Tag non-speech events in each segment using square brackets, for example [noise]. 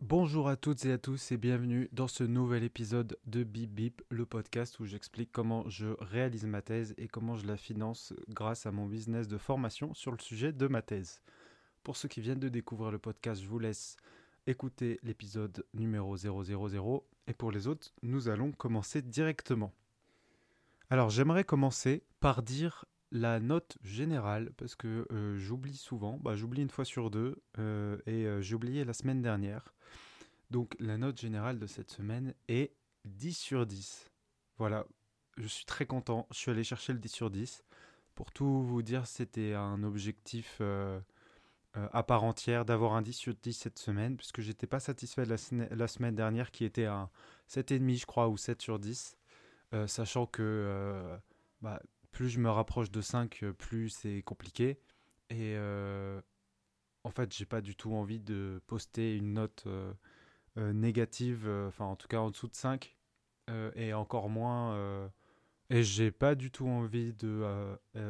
Bonjour à toutes et à tous et bienvenue dans ce nouvel épisode de Bip Bip, le podcast où j'explique comment je réalise ma thèse et comment je la finance grâce à mon business de formation sur le sujet de ma thèse. Pour ceux qui viennent de découvrir le podcast, je vous laisse écouter l'épisode numéro 000 et pour les autres, nous allons commencer directement. Alors j'aimerais commencer par dire la note générale, parce que euh, j'oublie souvent, bah, j'oublie une fois sur deux, euh, et euh, j'ai oublié la semaine dernière. Donc la note générale de cette semaine est 10 sur 10. Voilà, je suis très content, je suis allé chercher le 10 sur 10. Pour tout vous dire, c'était un objectif à part entière d'avoir un 10 sur 10 cette semaine, puisque j'étais pas satisfait de la, semaine dernière qui était un 7,5 je crois, ou 7 sur 10. sachant que bah, plus je me rapproche de 5, euh, plus c'est compliqué. Et euh, en fait, j'ai pas du tout envie de poster une note euh, négative, enfin en tout cas en dessous de 5, et encore moins. et j'ai pas du tout envie de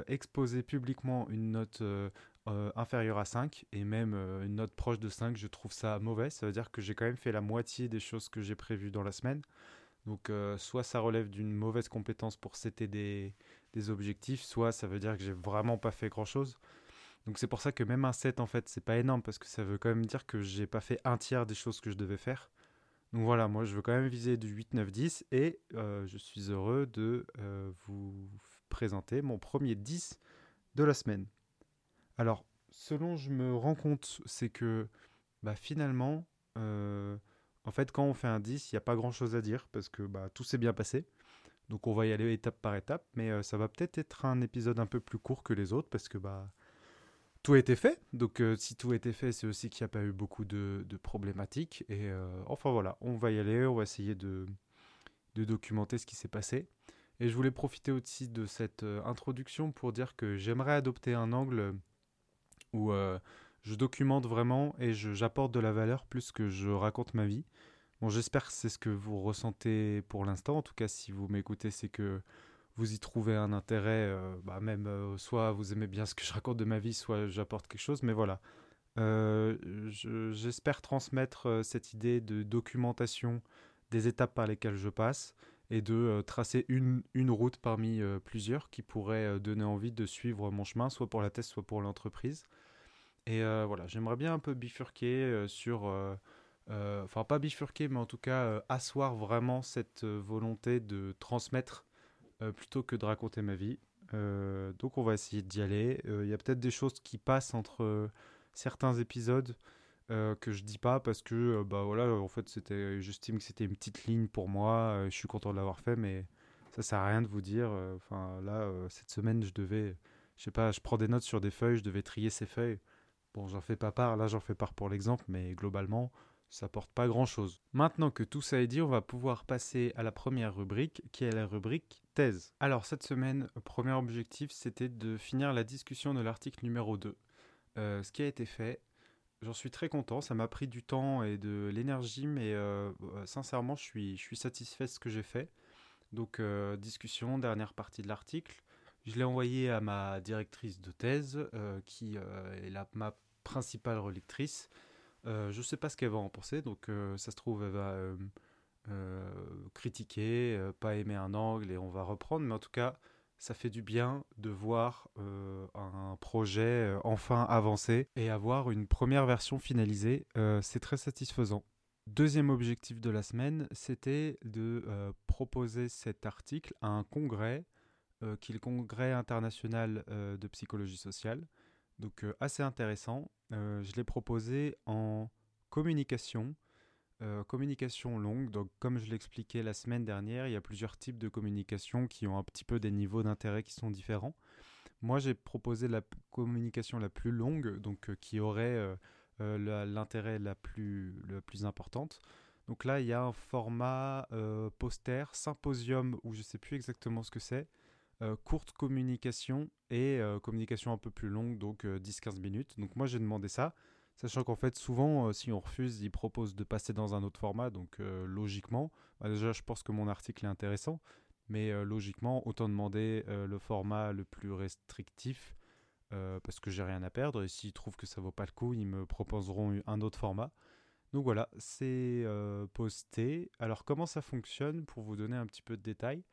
exposer publiquement une note inférieure à 5, et même une note proche de 5, je trouve ça mauvais. Ça veut dire que j'ai quand même fait la moitié des choses que j'ai prévues dans la semaine. Donc soit ça relève d'une mauvaise compétence pour des, des objectifs, soit ça veut dire que j'ai vraiment pas fait grand chose. Donc c'est pour ça que même un 7 en fait c'est pas énorme parce que ça veut quand même dire que j'ai pas fait un tiers des choses que je devais faire. Donc voilà, moi je veux quand même viser du 8, 9, 10 et euh, je suis heureux de euh, vous présenter mon premier 10 de la semaine. Alors, selon je me rends compte, c'est que bah, finalement, euh, en fait quand on fait un 10, il n'y a pas grand chose à dire parce que bah, tout s'est bien passé. Donc on va y aller étape par étape, mais euh, ça va peut-être être un épisode un peu plus court que les autres parce que bah tout a été fait. Donc euh, si tout a été fait, c'est aussi qu'il n'y a pas eu beaucoup de, problématiques. Et euh, enfin voilà, on va y aller, on va essayer de, de documenter ce qui s'est passé. Et je voulais profiter aussi de cette introduction pour dire que j'aimerais adopter un angle où je documente vraiment et j'apporte de la valeur plus que je raconte ma vie. Bon, j'espère que c'est ce que vous ressentez pour l'instant. En tout cas, si vous m'écoutez, c'est que vous y trouvez un intérêt. Euh, bah, même euh, soit vous aimez bien ce que je raconte de ma vie, soit j'apporte quelque chose. Mais voilà. Euh, j'espère transmettre cette idée de documentation des étapes par lesquelles je passe et de tracer une, une, route parmi plusieurs qui pourrait donner envie de suivre mon chemin, soit pour la thèse, soit pour l'entreprise. Et voilà, j'aimerais bien un peu bifurquer sur enfin pas bifurquer, mais en tout cas euh, asseoir vraiment cette euh, volonté de transmettre plutôt que de raconter ma vie. donc on va essayer d'y aller. Il y a peut-être des choses qui passent entre certains épisodes que je dis pas parce que bah voilà en fait j'estime que c'était une petite ligne pour moi je suis content de l'avoir fait mais ça sert à rien de vous dire enfin là cette semaine je devais je sais pas je prends des notes sur des feuilles je devais trier ces feuilles bon j'en fais pas part là j'en fais part pour l'exemple mais globalement ça porte pas grand-chose. Maintenant que tout ça est dit, on va pouvoir passer à la première rubrique, qui est la rubrique thèse. Alors cette semaine, premier objectif, c'était de finir la discussion de l'article numéro 2. Euh, ce qui a été fait, j'en suis très content, ça m'a pris du temps et de l'énergie, mais euh, euh, sincèrement, je suis, je suis satisfait de ce que j'ai fait. Donc discussion, dernière partie de l'article. Je l'ai envoyé à ma directrice de thèse, qui est la, ma principale relectrice. Euh, je ne sais pas ce qu'elle va en penser, donc euh, ça se trouve, elle va euh, critiquer, pas aimer un angle et on va reprendre, mais en tout cas, ça fait du bien de voir un projet enfin avancé et avoir une première version finalisée. c'est très satisfaisant. Deuxième objectif de la semaine, c'était de proposer cet article à un congrès, qui est le congrès international de psychologie sociale. Donc assez intéressant. Euh, je l'ai proposé en communication, euh, communication longue. Donc, comme je l'expliquais la semaine dernière, il y a plusieurs types de communication qui ont un petit peu des niveaux d'intérêt qui sont différents. Moi, j'ai proposé la communication la plus longue, donc euh, qui aurait l'intérêt la, plus, importante. Donc là, il y a un format poster, symposium, ou je ne sais plus exactement ce que c'est, courte communication et euh, communication un peu plus longue, donc 10-15 euh, minutes. Donc moi j'ai demandé ça, sachant qu'en fait souvent si on refuse, ils proposent de passer dans un autre format, donc logiquement, bah, déjà je pense que mon article est intéressant, mais logiquement autant demander le format le plus restrictif. parce que j'ai rien à perdre et s'ils trouvent que ça vaut pas le coup, ils me proposeront un autre format. Donc voilà, c'est posté. Alors comment ça fonctionne pour vous donner un petit peu de détails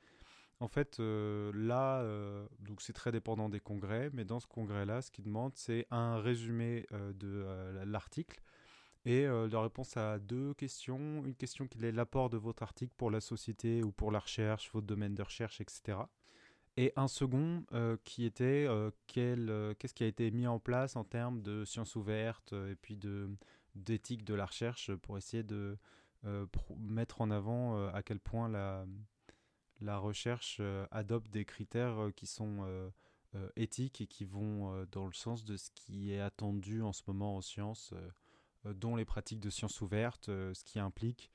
En fait, là, donc c'est très dépendant des congrès, mais dans ce congrès-là, ce qu'il demande, c'est un résumé de l'article et la réponse à deux questions. Une question qui est l'apport de votre article pour la société ou pour la recherche, votre domaine de recherche, etc. Et un second qui était qu'est-ce qui a été mis en place en termes de sciences ouvertes et puis d'éthique de la recherche pour essayer de euh, mettre en avant euh, à quel point la, la recherche euh, adopte des critères qui sont éthiques et qui vont dans le sens de ce qui est attendu en ce moment en sciences, dont les pratiques de sciences ouvertes, ce qui implique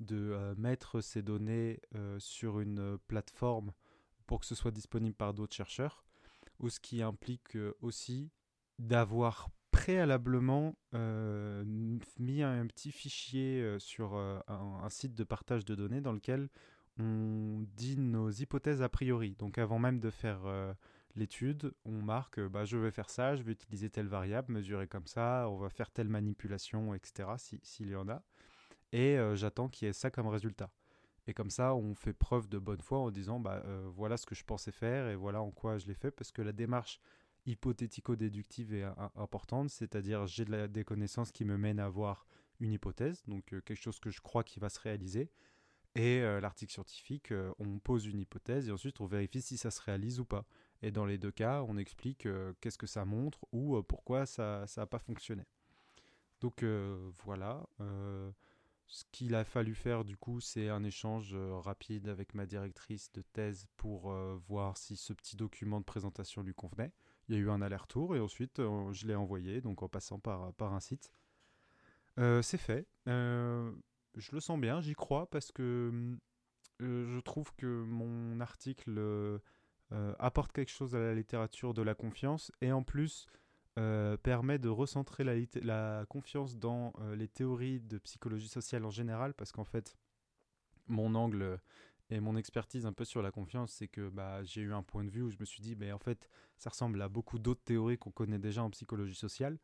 de mettre ces données sur une plateforme pour que ce soit disponible par d'autres chercheurs, ou ce qui implique aussi d'avoir préalablement euh, mis un, petit fichier euh, sur euh, un, site de partage de données dans lequel on dit nos hypothèses a priori. Donc avant même de faire l'étude, on marque bah, je vais faire ça, je vais utiliser telle variable, mesurer comme ça, on va faire telle manipulation, etc. s'il y en a. Et j'attends qu'il y ait ça comme résultat. Et comme ça, on fait preuve de bonne foi en disant bah, voilà ce que je pensais faire et voilà en quoi je l'ai fait, parce que la démarche hypothético-déductive est importante, c'est-à-dire j'ai des connaissances qui me mènent à avoir une hypothèse, donc euh, quelque chose que je crois qui va se réaliser. Et euh, l'article scientifique, euh, on pose une hypothèse et ensuite on vérifie si ça se réalise ou pas. Et dans les deux cas, on explique qu'est-ce que ça montre ou pourquoi ça n'a pas fonctionné. Donc voilà. ce qu'il a fallu faire du coup, c'est un échange rapide avec ma directrice de thèse pour voir si ce petit document de présentation lui convenait. Il y a eu un aller-retour et ensuite euh, je l'ai envoyé, donc en passant par, par un site. Euh, c'est fait. Euh, je le sens bien, j'y crois parce que je trouve que mon article apporte quelque chose à la littérature de la confiance et en plus permet de recentrer la, confiance dans les théories de psychologie sociale en général parce qu'en fait mon angle et mon expertise un peu sur la confiance, c'est que bah, j'ai eu un point de vue où je me suis dit, mais en fait, ça ressemble à beaucoup d'autres théories qu'on connaît déjà en psychologie sociale.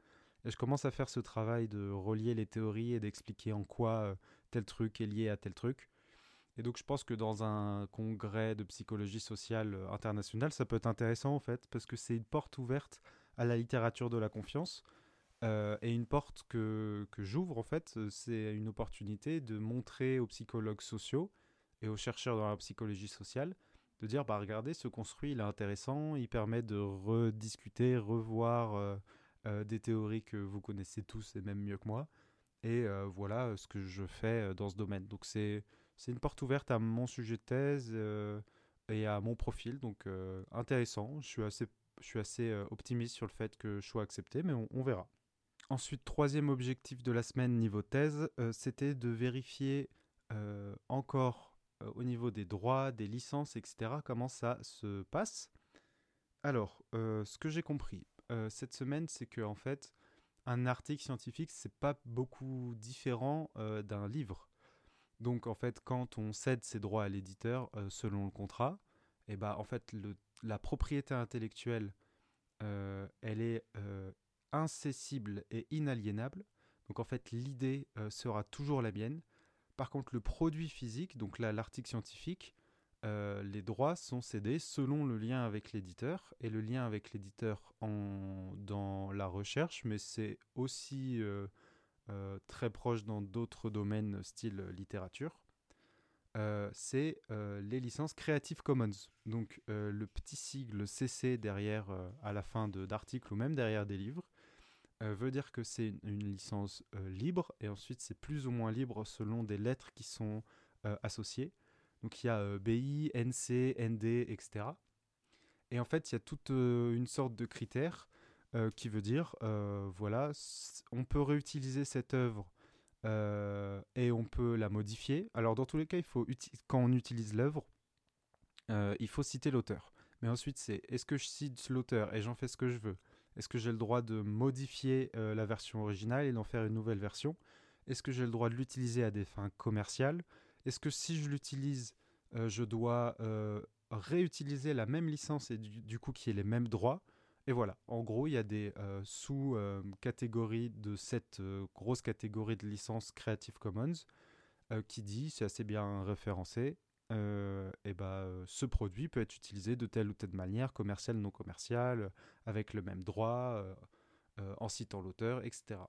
Et je commence à faire ce travail de relier les théories et d'expliquer en quoi euh, tel truc est lié à tel truc. Et donc je pense que dans un congrès de psychologie sociale euh, internationale, ça peut être intéressant en fait, parce que c'est une porte ouverte à la littérature de la confiance. Euh, et une porte que, que j'ouvre en fait, c'est une opportunité de montrer aux psychologues sociaux et aux chercheurs dans la psychologie sociale de dire bah regardez ce construit il est intéressant il permet de rediscuter revoir des théories que vous connaissez tous et même mieux que moi et euh, voilà ce que je fais dans ce domaine donc c'est une porte ouverte à mon sujet de thèse et à mon profil donc intéressant je suis assez je suis assez optimiste sur le fait que je sois accepté mais on, verra ensuite troisième objectif de la semaine niveau thèse c'était de vérifier encore euh, au niveau des droits, des licences, etc., comment ça se passe. Alors, euh, ce que j'ai compris euh, cette semaine, c'est que en fait, un article scientifique, c'est pas beaucoup différent d'un livre. Donc, en fait, quand on cède ses droits à l'éditeur selon le contrat, et eh ben, en fait, la propriété intellectuelle, elle est incessible et inaliénable. Donc, en fait, l'idée sera toujours la mienne. Par contre, le produit physique, donc là l'article scientifique, euh, les droits sont cédés selon le lien avec l'éditeur et le lien avec l'éditeur dans la recherche, mais c'est aussi euh, euh, très proche dans d'autres domaines style littérature. c'est les licences Creative Commons. Donc le petit sigle CC derrière à la fin d'articles ou même derrière des livres veut dire que c'est une, licence libre et ensuite c'est plus ou moins libre selon des lettres qui sont associées. Donc il y a BI, NC, ND, etc. Et en fait, il y a toute une sorte de critère qui veut dire, voilà, on peut réutiliser cette œuvre et on peut la modifier. Alors dans tous les cas, il faut quand on utilise l'œuvre, il faut citer l'auteur. Mais ensuite, c'est est-ce que je cite l'auteur et j'en fais ce que je veux? Est-ce que j'ai le droit de modifier euh, la version originale et d'en faire une nouvelle version? Est-ce que j'ai le droit de l'utiliser à des fins commerciales? Est-ce que si je l'utilise, euh, je dois euh, réutiliser la même licence et du, coup qui ait les mêmes droits? Et voilà, en gros, il y a des sous-catégories de cette grosse catégorie de licence Creative Commons qui dit, c'est assez bien référencé, et bah, ce produit peut être utilisé de telle ou telle manière, commerciale, non commerciale, avec le même droit, en citant l'auteur, etc.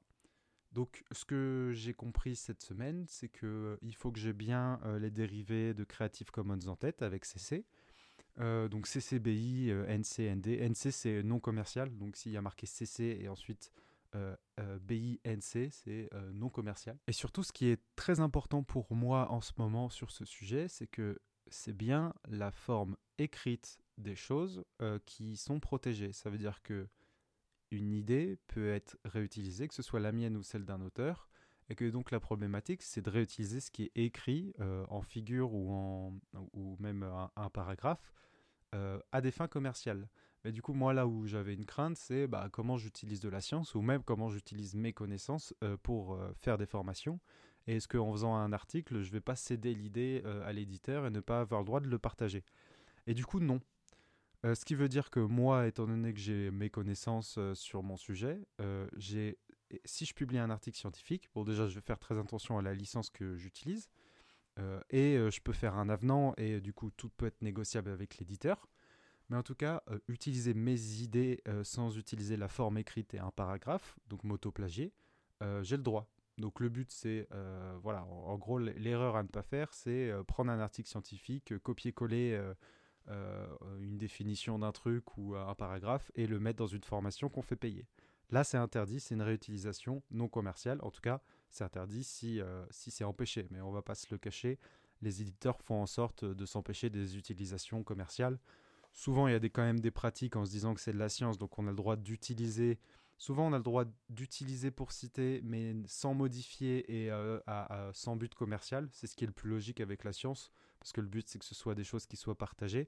Donc, ce que j'ai compris cette semaine, c'est que il faut que j'ai bien les dérivés de Creative Commons en tête avec CC. donc CCBI, NC, ND. NC c'est non commercial, donc s'il y a marqué CC et ensuite euh, euh, BINC, c'est euh, non commercial. Et surtout, ce qui est très important pour moi en ce moment sur ce sujet, c'est que c'est bien la forme écrite des choses qui sont protégées. Ça veut dire que une idée peut être réutilisée, que ce soit la mienne ou celle d'un auteur, et que donc la problématique, c'est de réutiliser ce qui est écrit en figure ou, en, ou même un paragraphe à des fins commerciales. Mais du coup, moi, là où j'avais une crainte, c'est bah, comment j'utilise de la science ou même comment j'utilise mes connaissances euh, pour euh, faire des formations. Et est-ce qu'en faisant un article, je ne vais pas céder l'idée euh, à l'éditeur et ne pas avoir le droit de le partager? Et du coup, non. Ce qui veut dire que moi, étant donné que j'ai mes connaissances sur mon sujet, j'ai si je publie un article scientifique, bon déjà je vais faire très attention à la licence que j'utilise, et je peux faire un avenant, et du coup tout peut être négociable avec l'éditeur. Mais en tout cas, euh, utiliser mes idées euh, sans utiliser la forme écrite et un paragraphe, donc m'auto-plagier, euh, j'ai le droit. Donc le but, c'est, voilà, en, gros, l'erreur à ne pas faire, c'est prendre un article scientifique, copier-coller une définition d'un truc ou un paragraphe et le mettre dans une formation qu'on fait payer. Là, c'est interdit, c'est une réutilisation non commerciale. En tout cas, c'est interdit si, si c'est empêché, mais on va pas se le cacher. Les éditeurs font en sorte de s'empêcher des utilisations commerciales souvent il y a quand même des pratiques en se disant que c'est de la science, donc on a le droit d'utiliser. Souvent on a le droit d'utiliser pour citer, mais sans modifier et euh, sans but commercial. C'est ce qui est le plus logique avec la science, parce que le but c'est que ce soit des choses qui soient partagées.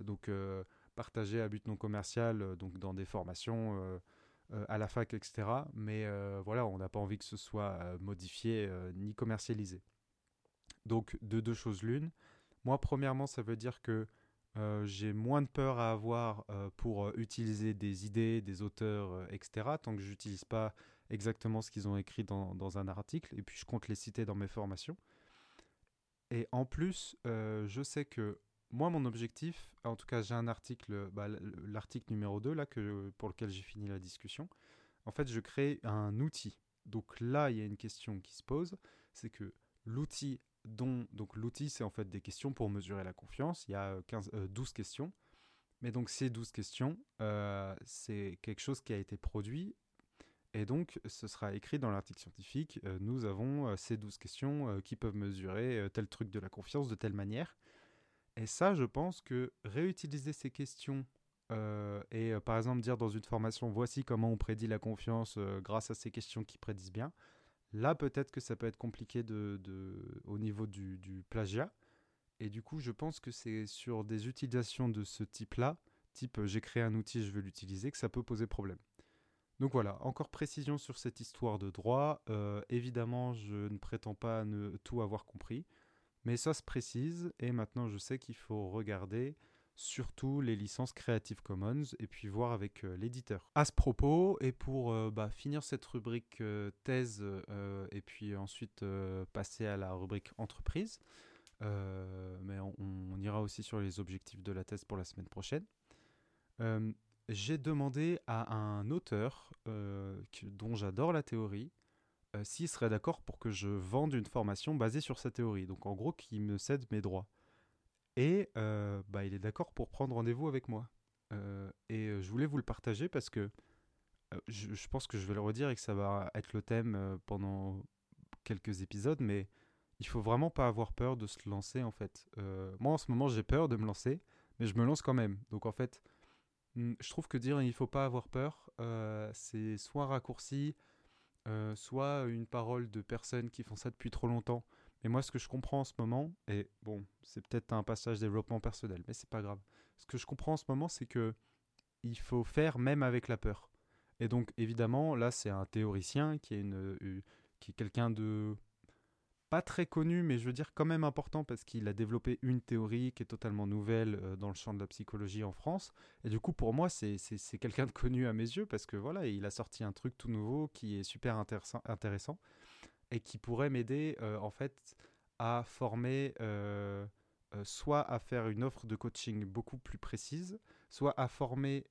Donc euh, partagées à but non commercial, euh, donc dans des formations à la fac, etc. Mais voilà, on n'a pas envie que ce soit modifié ni commercialisé. Donc de deux choses l'une. Moi, premièrement, ça veut dire que euh, j'ai moins de peur à avoir euh, pour euh, utiliser des idées, des auteurs, etc., tant que je n'utilise pas exactement ce qu'ils ont écrit dans, un article, et puis je compte les citer dans mes formations. Et en plus, je sais que moi, mon objectif, en tout cas, j'ai un article, bah, l'article numéro 2, là, que, pour lequel j'ai fini la discussion. En fait, je crée un outil. Donc là, il y a une question qui se pose, c'est que l'outil dont donc l'outil c'est en fait des questions pour mesurer la confiance. Il y a 15, 12 euh, questions. Mais donc ces 12 questions, euh, c'est quelque chose qui a été produit et donc ce sera écrit dans l'article scientifique. Euh, nous avons ces 12 questions qui peuvent mesurer tel truc de la confiance de telle manière. Et ça, je pense que réutiliser ces questions et par exemple dire dans une formation voici comment on prédit la confiance grâce à ces questions qui prédisent bien, Là, peut-être que ça peut être compliqué de, au niveau du, plagiat. Et du coup, je pense que c'est sur des utilisations de ce type-là, type euh, j'ai créé un outil, je veux l'utiliser, que ça peut poser problème. Donc voilà, encore précision sur cette histoire de droit. Euh, évidemment, je ne prétends pas ne tout avoir compris, mais ça se précise et maintenant je sais qu'il faut regarder surtout les licences Creative Commons et puis voir avec euh, l'éditeur. À ce propos, et pour euh, bah, finir cette rubrique thèse et puis ensuite passer à la rubrique entreprise, mais on, ira aussi sur les objectifs de la thèse pour la semaine prochaine. J'ai demandé à un auteur dont j'adore la théorie s'il serait d'accord pour que je vende une formation basée sur sa théorie. Donc en gros, qu'il me cède mes droits. Et euh, bah, il est d'accord pour prendre rendez-vous avec moi. Euh, et euh, je voulais vous le partager parce que je, pense que je vais le redire et que ça va être le thème pendant quelques épisodes, mais il faut vraiment pas avoir peur de se lancer en fait. moi en ce moment j'ai peur de me lancer, mais je me lance quand même. Donc en fait, je trouve que dire il faut pas avoir peur, c'est soit un raccourci, soit une parole de personnes qui font ça depuis trop longtemps. Et moi, ce que je comprends en ce moment, et bon, c'est peut-être un passage développement personnel, mais c'est pas grave. Ce que je comprends en ce moment, c'est que il faut faire même avec la peur. Et donc, évidemment, là, c'est un théoricien qui est, une, euh, qui est quelqu'un de pas très connu, mais je veux dire quand même important parce qu'il a développé une théorie qui est totalement nouvelle euh, dans le champ de la psychologie en France. Et du coup, pour moi, c'est quelqu'un de connu à mes yeux parce que voilà, il a sorti un truc tout nouveau qui est super intéressant, intéressant et qui pourrait m'aider euh, en fait à former, euh, soit à faire une offre de coaching beaucoup plus précise, soit à former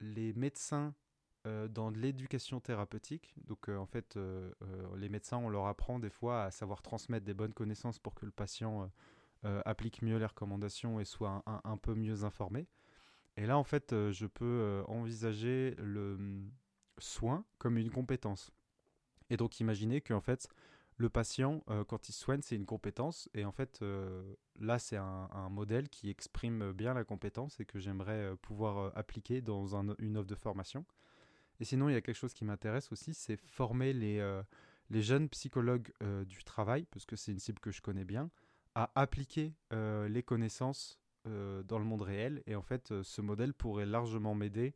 les médecins euh, dans l'éducation thérapeutique. Donc euh, en fait, euh, les médecins, on leur apprend des fois à savoir transmettre des bonnes connaissances pour que le patient applique mieux les recommandations et soit un, peu mieux informé. Et là, en fait, je peux envisager le mm, soin comme une compétence. Et donc imaginer qu'en fait, le patient, quand il soigne, c'est une compétence. Et en fait, là, c'est un, modèle qui exprime bien la compétence et que j'aimerais pouvoir appliquer dans une offre de formation. Et sinon, il y a quelque chose qui m'intéresse aussi, c'est former les, euh, jeunes psychologues euh, du travail, parce que c'est une cible que je connais bien, à appliquer euh, les connaissances dans le monde réel. Et en fait, ce modèle pourrait largement m'aider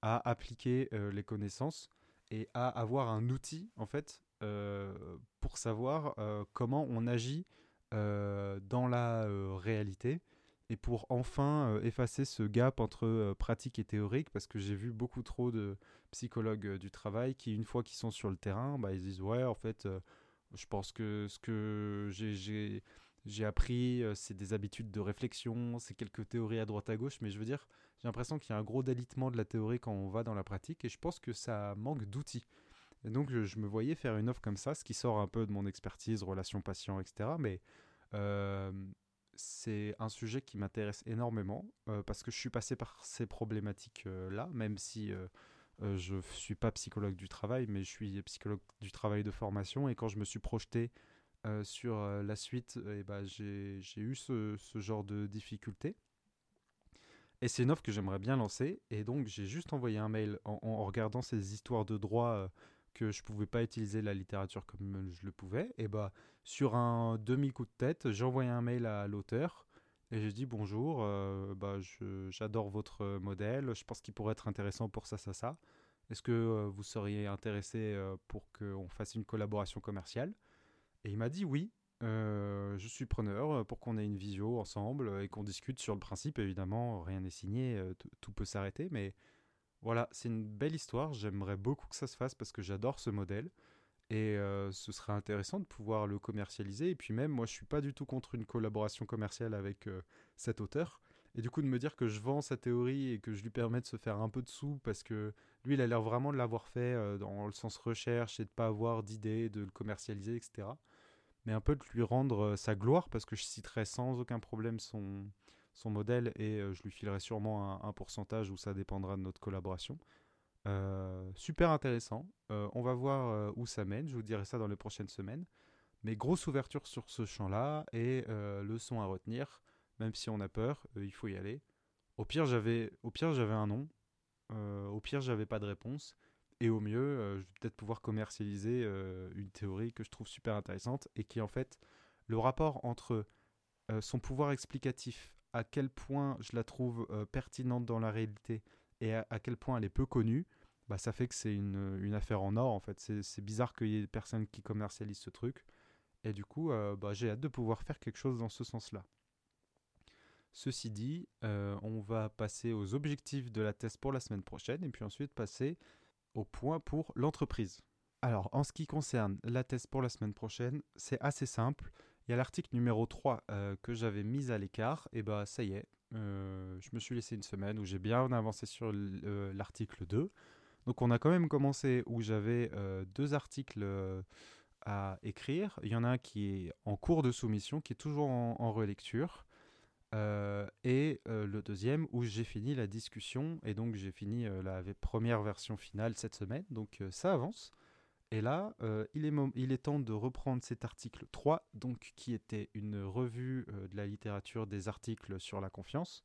à appliquer les connaissances et à avoir un outil, en fait, pour savoir comment on agit dans la réalité et pour enfin euh, effacer ce gap entre euh, pratique et théorique, parce que j'ai vu beaucoup trop de psychologues euh, du travail qui, une fois qu'ils sont sur le terrain, bah, ils disent ouais, en fait, je pense que ce que j'ai appris, c'est des habitudes de réflexion, c'est quelques théories à droite à gauche, mais je veux dire, j'ai l'impression qu'il y a un gros délitement de la théorie quand on va dans la pratique, et je pense que ça manque d'outils. Et donc, je, me voyais faire une offre comme ça, ce qui sort un peu de mon expertise, relations patients, etc. Mais c'est un sujet qui m'intéresse énormément euh, parce que je suis passé par ces problématiques-là, même si euh, euh, je ne suis pas psychologue du travail, mais je suis psychologue du travail de formation. Et quand je me suis projeté sur la suite, eh ben, j'ai eu ce, genre de difficultés. Et c'est une offre que j'aimerais bien lancer. Et donc, j'ai juste envoyé un mail en, en regardant ces histoires de droit que je pouvais pas utiliser la littérature comme je le pouvais, et bah sur un demi coup de tête, j'ai envoyé un mail à l'auteur et j'ai dit bonjour, euh, bah j'adore votre modèle, je pense qu'il pourrait être intéressant pour ça ça ça. Est-ce que euh, vous seriez intéressé euh, pour qu'on fasse une collaboration commerciale? Et il m'a dit oui. je suis preneur pour qu'on ait une visio ensemble et qu'on discute sur le principe. Évidemment, rien n'est signé, tout peut s'arrêter, mais voilà, c'est une belle histoire. J'aimerais beaucoup que ça se fasse parce que j'adore ce modèle. Et euh, ce serait intéressant de pouvoir le commercialiser. Et puis même, moi, je suis pas du tout contre une collaboration commerciale avec euh, cet auteur. Et du coup, de me dire que je vends sa théorie et que je lui permets de se faire un peu de sous parce que lui, il a l'air vraiment de l'avoir fait euh, dans le sens recherche et de pas avoir d'idée, de le commercialiser, etc. Mais un peu de lui rendre sa gloire parce que je citerai sans aucun problème son, son modèle et euh, je lui filerai sûrement un, pourcentage où ça dépendra de notre collaboration. Euh, super intéressant. Euh, on va voir où ça mène. Je vous dirai ça dans les prochaines semaines. Mais grosse ouverture sur ce champ-là et leçon à retenir. Même si on a peur, il faut y aller. Au pire, j'avais, au pire, j'avais un nom. au pire, j'avais pas de réponse. Et au mieux, je vais peut-être pouvoir commercialiser une théorie que je trouve super intéressante et qui en fait le rapport entre son pouvoir explicatif à quel point je la trouve euh, pertinente dans la réalité et à, quel point elle est peu connue, bah, ça fait que c'est une, une, affaire en or en fait. C'est bizarre qu'il y ait des personnes qui commercialisent ce truc. Et du coup, euh, bah, j'ai hâte de pouvoir faire quelque chose dans ce sens-là. Ceci dit, euh, on va passer aux objectifs de la thèse pour la semaine prochaine et puis ensuite passer au point pour l'entreprise. Alors, en ce qui concerne la thèse pour la semaine prochaine, c'est assez simple. Il y l'article numéro 3 euh, que j'avais mis à l'écart, et bah ça y est, euh, je me suis laissé une semaine où j'ai bien avancé sur euh, l'article 2. Donc on a quand même commencé où j'avais deux articles à écrire. Il y en a un qui est en cours de soumission, qui est toujours en, relecture. et le deuxième où j'ai fini la discussion et donc j'ai fini la première version finale cette semaine. Donc ça avance. Et là, euh, il, est il, est temps de reprendre cet article 3, donc, qui était une revue euh, de la littérature des articles sur la confiance.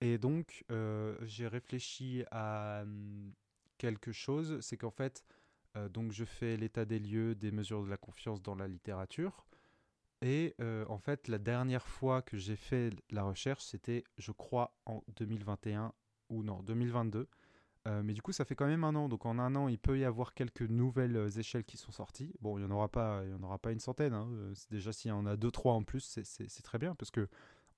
Et donc, euh, j'ai réfléchi à hum, quelque chose, c'est qu'en fait, donc je fais l'état des lieux des mesures de la confiance dans la littérature. Et en fait, la dernière fois que j'ai fait la recherche, c'était, je crois, en 2021 ou non, 2022. Mais du coup, ça fait quand même un an. Donc en un an, il peut y avoir quelques nouvelles échelles qui sont sorties. Bon, il n'y en, aura pas, en aura pas une centaine. Hein. Déjà, s'il y en a deux, trois en plus, c'est très bien. Parce que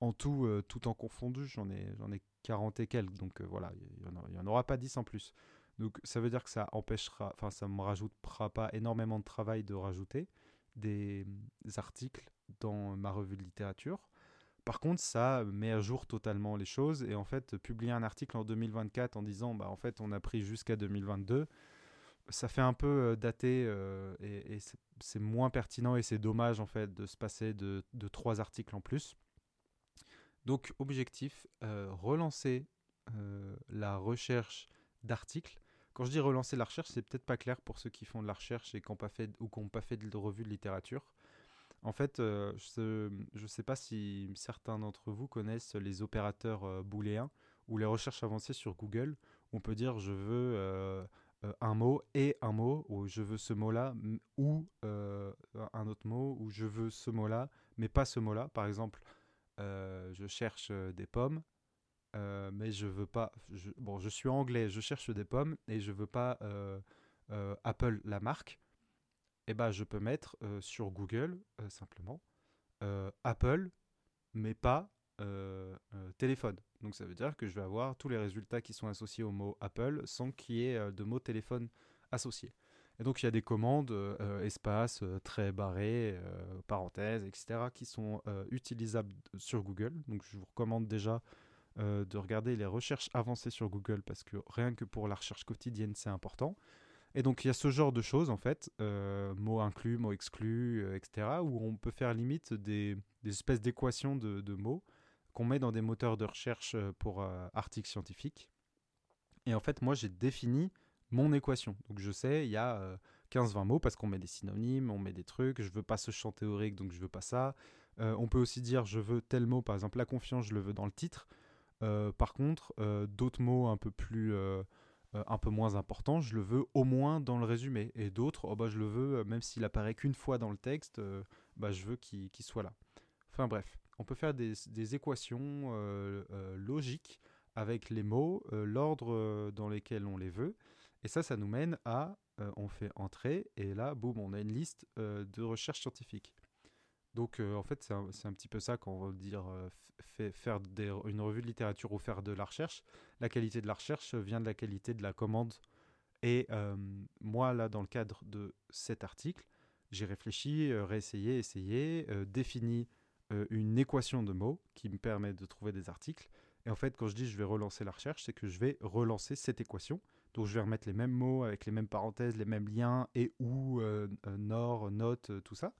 en tout, tout en confondu, j'en ai, ai 40 et quelques. Donc voilà, il n'y en, aura pas 10 en plus. Donc ça veut dire que ça empêchera, enfin ça me rajoutera pas énormément de travail de rajouter des articles dans ma revue de littérature. Par contre, ça met à jour totalement les choses et en fait, publier un article en 2024 en disant bah en fait on a pris jusqu'à 2022, ça fait un peu euh, daté euh, et, c'est moins pertinent et c'est dommage en fait de se passer de, trois articles en plus. Donc objectif, euh, relancer la recherche d'articles. Quand je dis relancer la recherche, c'est peut-être pas clair pour ceux qui font de la recherche et qui n'ont pas fait ou qui n'ont pas fait de revue de littérature. En fait, euh, je ne sais pas si certains d'entre vous connaissent les opérateurs euh, booléens ou les recherches avancées sur Google. on peut dire je veux euh, un mot et un mot, ou je veux ce mot-là, ou un autre mot, ou je veux ce mot-là, mais pas ce mot-là. Par exemple, je cherche des pommes, mais je veux pas. bon, je suis anglais, je cherche des pommes et je veux pas Apple la marque eh ben, je peux mettre euh, sur Google euh, simplement euh, Apple, mais pas téléphone. Donc ça veut dire que je vais avoir tous les résultats qui sont associés au mot Apple sans qu'il y ait de mot téléphone associé. Et donc il y a des commandes espace, très barré, parenthèse, etc. qui sont utilisables sur Google. Donc je vous recommande déjà de regarder les recherches avancées sur Google parce que rien que pour la recherche quotidienne c'est important. Et donc il y a ce genre de choses en fait, euh, mots inclus, mots exclus, euh, etc., où on peut faire limite des, espèces d'équations de, mots qu'on met dans des moteurs de recherche euh, pour articles scientifiques. Et en fait, moi j'ai défini mon équation. Donc je sais, il y a 15-20 mots parce qu'on met des synonymes, on met des trucs, je veux pas ce champ théorique, donc je veux pas ça. on peut aussi dire je veux tel mot, par exemple la confiance, je le veux dans le titre. par contre, d'autres mots un peu plus euh, un peu moins important, je le veux au moins dans le résumé. Et d'autres, oh bah, je le veux, euh, même s'il apparaît qu'une fois dans le texte, euh, bah, je veux qu'il soit là. Enfin bref, on peut faire des, équations logiques avec les mots, l'ordre dans lequel on les veut. Et ça, ça nous mène à, on fait entrer, et là, boum, on a une liste de recherches scientifiques. Donc en fait, c'est un, petit peu ça qu'on veut dire faire une revue de littérature ou faire de la recherche, la qualité de la recherche vient de la qualité de la commande. Et euh, moi, là, dans le cadre de cet article, j'ai réfléchi, euh, réessayé, essayé, euh, défini une équation de mots qui me permet de trouver des articles. Et en fait, quand je dis je vais relancer la recherche, c'est que je vais relancer cette équation. Donc je vais remettre les mêmes mots avec les mêmes parenthèses, les mêmes liens et ou, nord, note, tout ça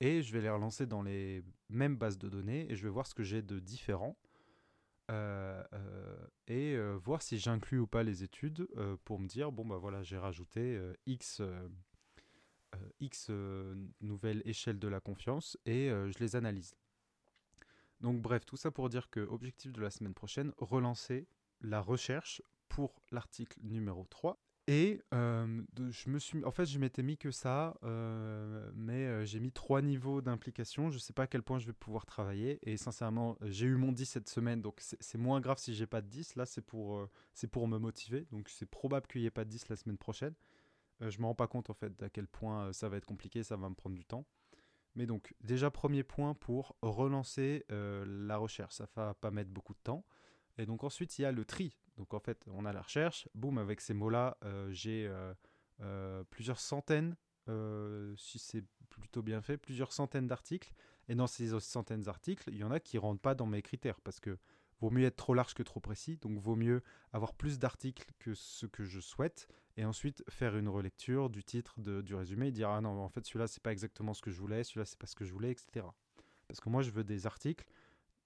et je vais les relancer dans les mêmes bases de données et je vais voir ce que j'ai de différent euh, euh, et euh, voir si j'inclus ou pas les études pour me dire bon bah voilà j'ai rajouté x x nouvelles échelles de la confiance et je les analyse. Donc bref, tout ça pour dire que objectif de la semaine prochaine, relancer la recherche pour l'article numéro 3 et je me suis, en fait, je m'étais mis que ça, mais j'ai mis trois niveaux d'implication. Je ne sais pas à quel point je vais pouvoir travailler. Et sincèrement, j'ai eu mon 10 cette semaine, donc c'est moins grave si j'ai pas de 10. Là, c'est pour, c'est pour me motiver. Donc c'est probable qu'il n'y ait pas de 10 la semaine prochaine. je me rends pas compte en fait à quel point ça va être compliqué, ça va me prendre du temps. Mais donc déjà premier point pour relancer la recherche, ça va pas mettre beaucoup de temps. Et donc ensuite il y a le tri. Donc en fait, on a la recherche, boum, avec ces mots-là, euh, j'ai euh, euh, plusieurs centaines, si c'est plutôt bien fait, plusieurs centaines d'articles. Et dans ces centaines d'articles, il y en a qui ne rentrent pas dans mes critères parce que vaut mieux être trop large que trop précis. Donc vaut mieux avoir plus d'articles que ce que je souhaite et ensuite faire une relecture du titre, du résumé et dire ah non, en fait celui-là c'est pas exactement ce que je voulais, celui-là c'est pas ce que je voulais, etc. Parce que moi je veux des articles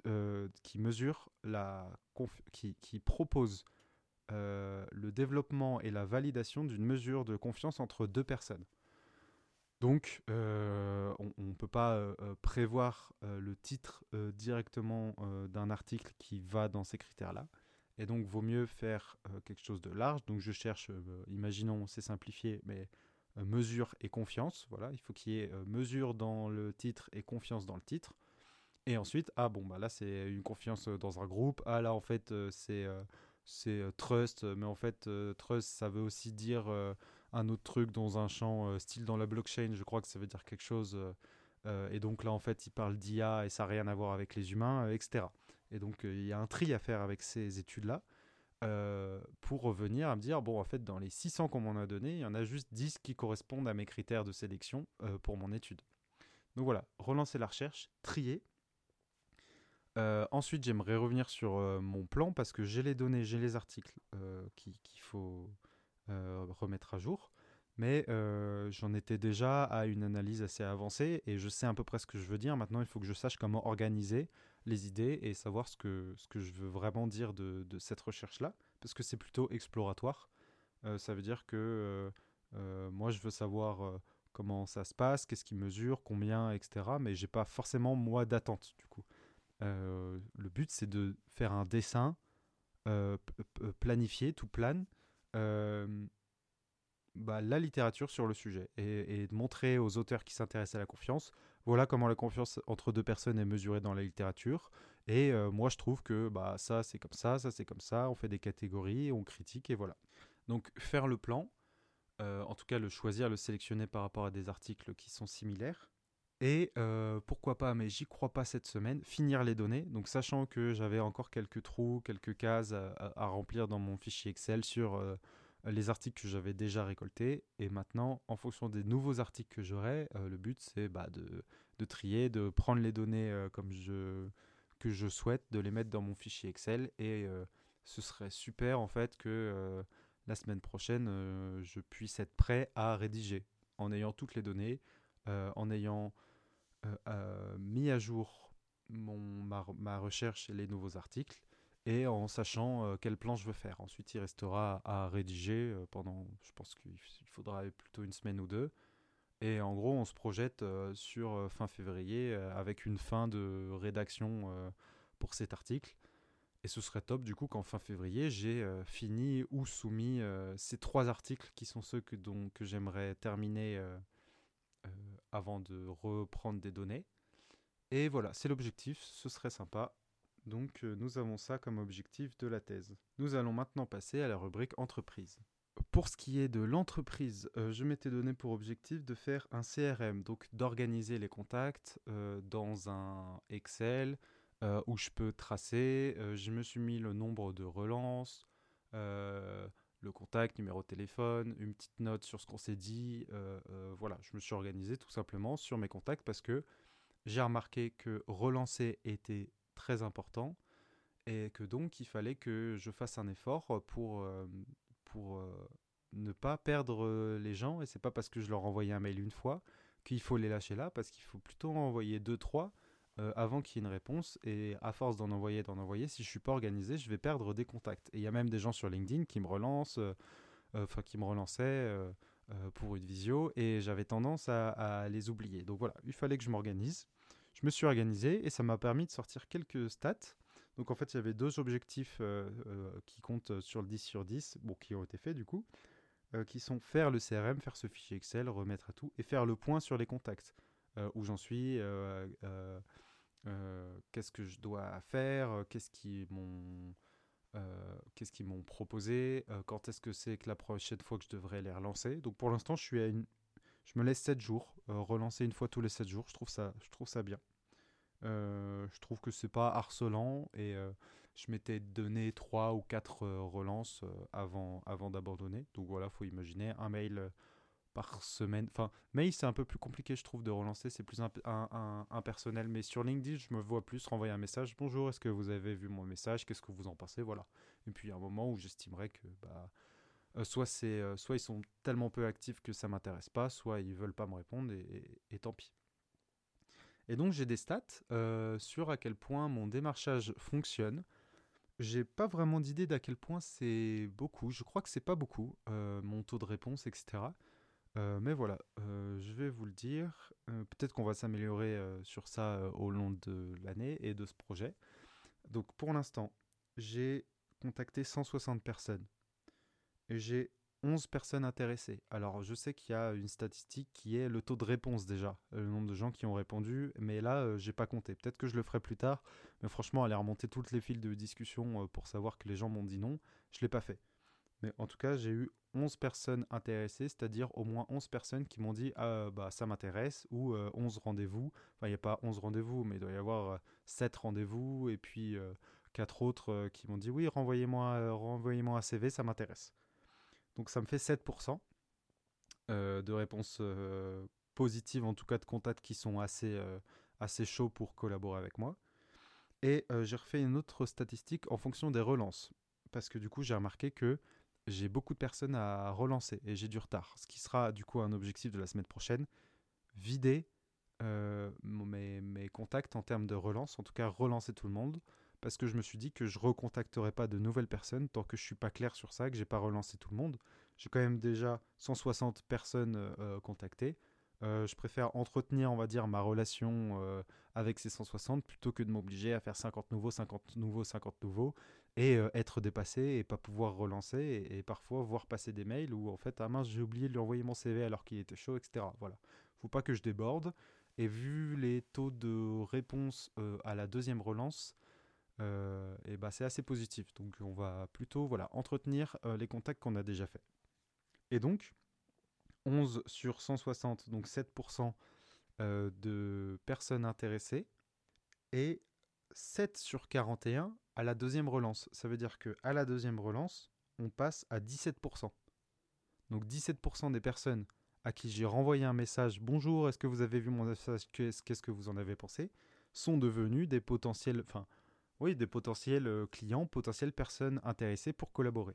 euh, qui mesure la qui, qui, propose euh, le développement et la validation d'une mesure de confiance entre deux personnes. Donc, euh, on ne peut pas prévoir le titre directement d'un article qui va dans ces critères-là. Et donc, vaut mieux faire quelque chose de large. Donc, je cherche, imaginons, c'est simplifié, mais mesure et confiance. Voilà, il faut qu'il y ait mesure dans le titre et confiance dans le titre. Et ensuite, ah bon, bah là, c'est une confiance euh, dans un groupe. Ah là, en fait, euh, c'est euh, c'est trust, mais en fait, trust, ça veut aussi dire un autre truc dans un champ style dans la blockchain. Je crois que ça veut dire quelque chose. et donc là, en fait, il parle d'IA et ça n'a rien à voir avec les humains, etc. Et donc, il y a un tri à faire avec ces études-là. pour revenir à me dire, bon, en fait, dans les 600 qu'on m'en a donné, il y en a juste 10 qui correspondent à mes critères de sélection pour mon étude. Donc voilà, relancer la recherche, trier. Euh, ensuite, j'aimerais revenir sur euh, mon plan parce que j'ai les données, j'ai les articles euh, qu'il faut remettre à jour. Mais j'en étais déjà à une analyse assez avancée et je sais à peu près ce que je veux dire. Maintenant, il faut que je sache comment organiser les idées et savoir ce que, ce que je veux vraiment dire de, de cette recherche-là parce que c'est plutôt exploratoire. ça veut dire que moi, je veux savoir comment ça se passe, qu'est-ce qui mesure, combien, etc. Mais j'ai pas forcément moi d'attente du coup. Euh, le but c'est de faire un dessin euh, planifié, tout plane, euh, bah, la littérature sur le sujet et, de montrer aux auteurs qui s'intéressent à la confiance, voilà comment la confiance entre deux personnes est mesurée dans la littérature. Et moi je trouve que bah, ça c'est comme ça, ça c'est comme ça, on fait des catégories, on critique et voilà. Donc faire le plan, euh, en tout cas le choisir, le sélectionner par rapport à des articles qui sont similaires. Et euh, pourquoi pas, mais j'y crois pas cette semaine, finir les données. Donc sachant que j'avais encore quelques trous, quelques cases à, remplir dans mon fichier Excel sur euh, les articles que j'avais déjà récoltés. Et maintenant, en fonction des nouveaux articles que j'aurai, le but c'est bah, de, trier, de prendre les données comme je, que je souhaite, de les mettre dans mon fichier Excel. Et ce serait super en fait que la semaine prochaine, euh, je puisse être prêt à rédiger en ayant toutes les données, euh, en ayant euh, mis à jour mon, ma, recherche et les nouveaux articles et en sachant quel plan je veux faire. Ensuite, il restera à rédiger pendant, je pense qu'il faudra plutôt une semaine ou deux. Et en gros, on se projette sur fin février avec une fin de rédaction pour cet article. Et ce serait top du coup qu'en fin février, j'ai euh, fini ou soumis euh, ces trois articles qui sont ceux que, que j'aimerais terminer euh, avant de reprendre des données. Et voilà, c'est l'objectif, ce serait sympa. Donc nous avons ça comme objectif de la thèse. Nous allons maintenant passer à la rubrique entreprise. Pour ce qui est de l'entreprise, je m'étais donné pour objectif de faire un CRM, donc d'organiser les contacts dans un Excel, euh, où je peux tracer. Euh, je me suis mis le nombre de relances, euh, le contact, numéro de téléphone, une petite note sur ce qu'on s'est dit. voilà, je me suis organisé tout simplement sur mes contacts parce que j'ai remarqué que relancer était très important et que donc il fallait que je fasse un effort pour, pour ne pas perdre les gens. Et c'est pas parce que je leur envoyais un mail une fois qu'il faut les lâcher là, parce qu'il faut plutôt en envoyer deux, trois euh, avant qu'il y ait une réponse. Et à force d'en envoyer, d'en envoyer, si je suis pas organisé, je vais perdre des contacts. Et il y a même des gens sur LinkedIn qui me euh, euh, enfin qui me relançaient pour une visio, et j'avais tendance à, les oublier. Donc voilà, il fallait que je m'organise. Je me suis organisé et ça m'a permis de sortir quelques stats. Donc en fait, il y avait deux objectifs qui comptent sur le 10 sur 10, bon, qui ont été faits du coup, qui sont faire le CRM, faire ce fichier Excel, remettre à tout, et faire le point sur les contacts. où j'en suis, qu'est-ce que je dois faire, euh, qu'est-ce qu'ils m'ont euh, qu'est-ce qu'ils m'ont proposé, quand est-ce que c'est que la prochaine fois que je devrais les relancer. Donc pour l'instant, je suis à une je me laisse 7 jours, relancer une fois tous les 7 jours, je trouve ça je trouve ça bien. je trouve que c'est pas harcelant et je m'étais donné 3 ou 4 relances avant, avant d'abandonner. Donc voilà, faut imaginer un mail par semaine. Enfin, mail, c'est un peu plus compliqué, je trouve, de relancer. C'est plus impersonnel. Mais sur LinkedIn, je me vois plus renvoyer un message. Bonjour, est-ce que vous avez vu mon message? Qu'est-ce que vous en pensez? Voilà. Et puis, il y a un moment où j'estimerais que bah, euh, soit, euh, soit ils sont tellement peu actifs que ça m'intéresse pas, soit ils veulent pas me répondre et, tant pis. Et donc, j'ai des stats euh, sur à quel point mon démarchage fonctionne. J'ai pas vraiment d'idée d'à quel point c'est beaucoup. Je crois que c'est pas beaucoup, mon taux de réponse, etc. Euh, mais voilà, euh, je vais vous le dire. Euh, peut-être qu'on va s'améliorer sur ça au long de l'année et de ce projet. Donc pour l'instant, j'ai contacté 160 personnes. Et j'ai 11 personnes intéressées. Alors je sais qu'il y a une statistique qui est le taux de réponse déjà, le nombre de gens qui ont répondu, mais là j'ai pas compté. Peut-être que je le ferai plus tard, mais franchement aller remonter toutes les fils de discussion pour savoir que les gens m'ont dit non, je l'ai pas fait. Mais en tout cas j'ai eu 11 personnes intéressées, c'est-à-dire au moins 11 personnes qui m'ont dit ah bah ça m'intéresse ou 11 rendez-vous. Enfin il n'y a pas 11 rendez-vous, mais il doit y avoir 7 rendez-vous et puis 4 autres qui m'ont dit oui renvoyez-moi renvoyez-moi un CV, ça m'intéresse. Donc ça me fait 7% euh, de réponses euh, positives, en tout cas de contacts qui sont assez, euh, assez chauds pour collaborer avec moi. Et j'ai refait une autre statistique en fonction des relances. Parce que du coup, j'ai remarqué que j'ai beaucoup de personnes à relancer et j'ai du retard. Ce qui sera du coup un objectif de la semaine prochaine. Vider mes, mes, contacts en termes de relance, en tout cas relancer tout le monde parce que je me suis dit que je recontacterai pas de nouvelles personnes tant que je suis pas clair sur ça, que j'ai pas relancé tout le monde. J'ai quand même déjà 160 personnes euh, contactées. Euh, je préfère entretenir, on va dire, ma relation euh, avec ces 160 plutôt que de m'obliger à faire 50 nouveaux, 50 nouveaux, 50 nouveaux et être dépassé et pas pouvoir relancer et, parfois voir passer des mails où en fait, ah mince, j'ai oublié de lui envoyer mon CV alors qu'il était chaud, etc. Voilà. Faut pas que je déborde. Et vu les taux de réponse à la deuxième relance, euh, et bah, c'est assez positif. Donc on va plutôt voilà, entretenir euh, les contacts qu'on a déjà faits. Et donc, 11 sur 160, donc 7% euh, de personnes intéressées, et 7 sur 41 à la deuxième relance. Ça veut dire qu'à la deuxième relance, on passe à 17%. Donc 17% des personnes à qui j'ai renvoyé un message Bonjour, est-ce que vous avez vu mon message? Qu'est-ce que vous en avez pensé? sont devenus des potentiels, enfin, des potentiels euh, clients, potentielles personnes intéressées pour collaborer.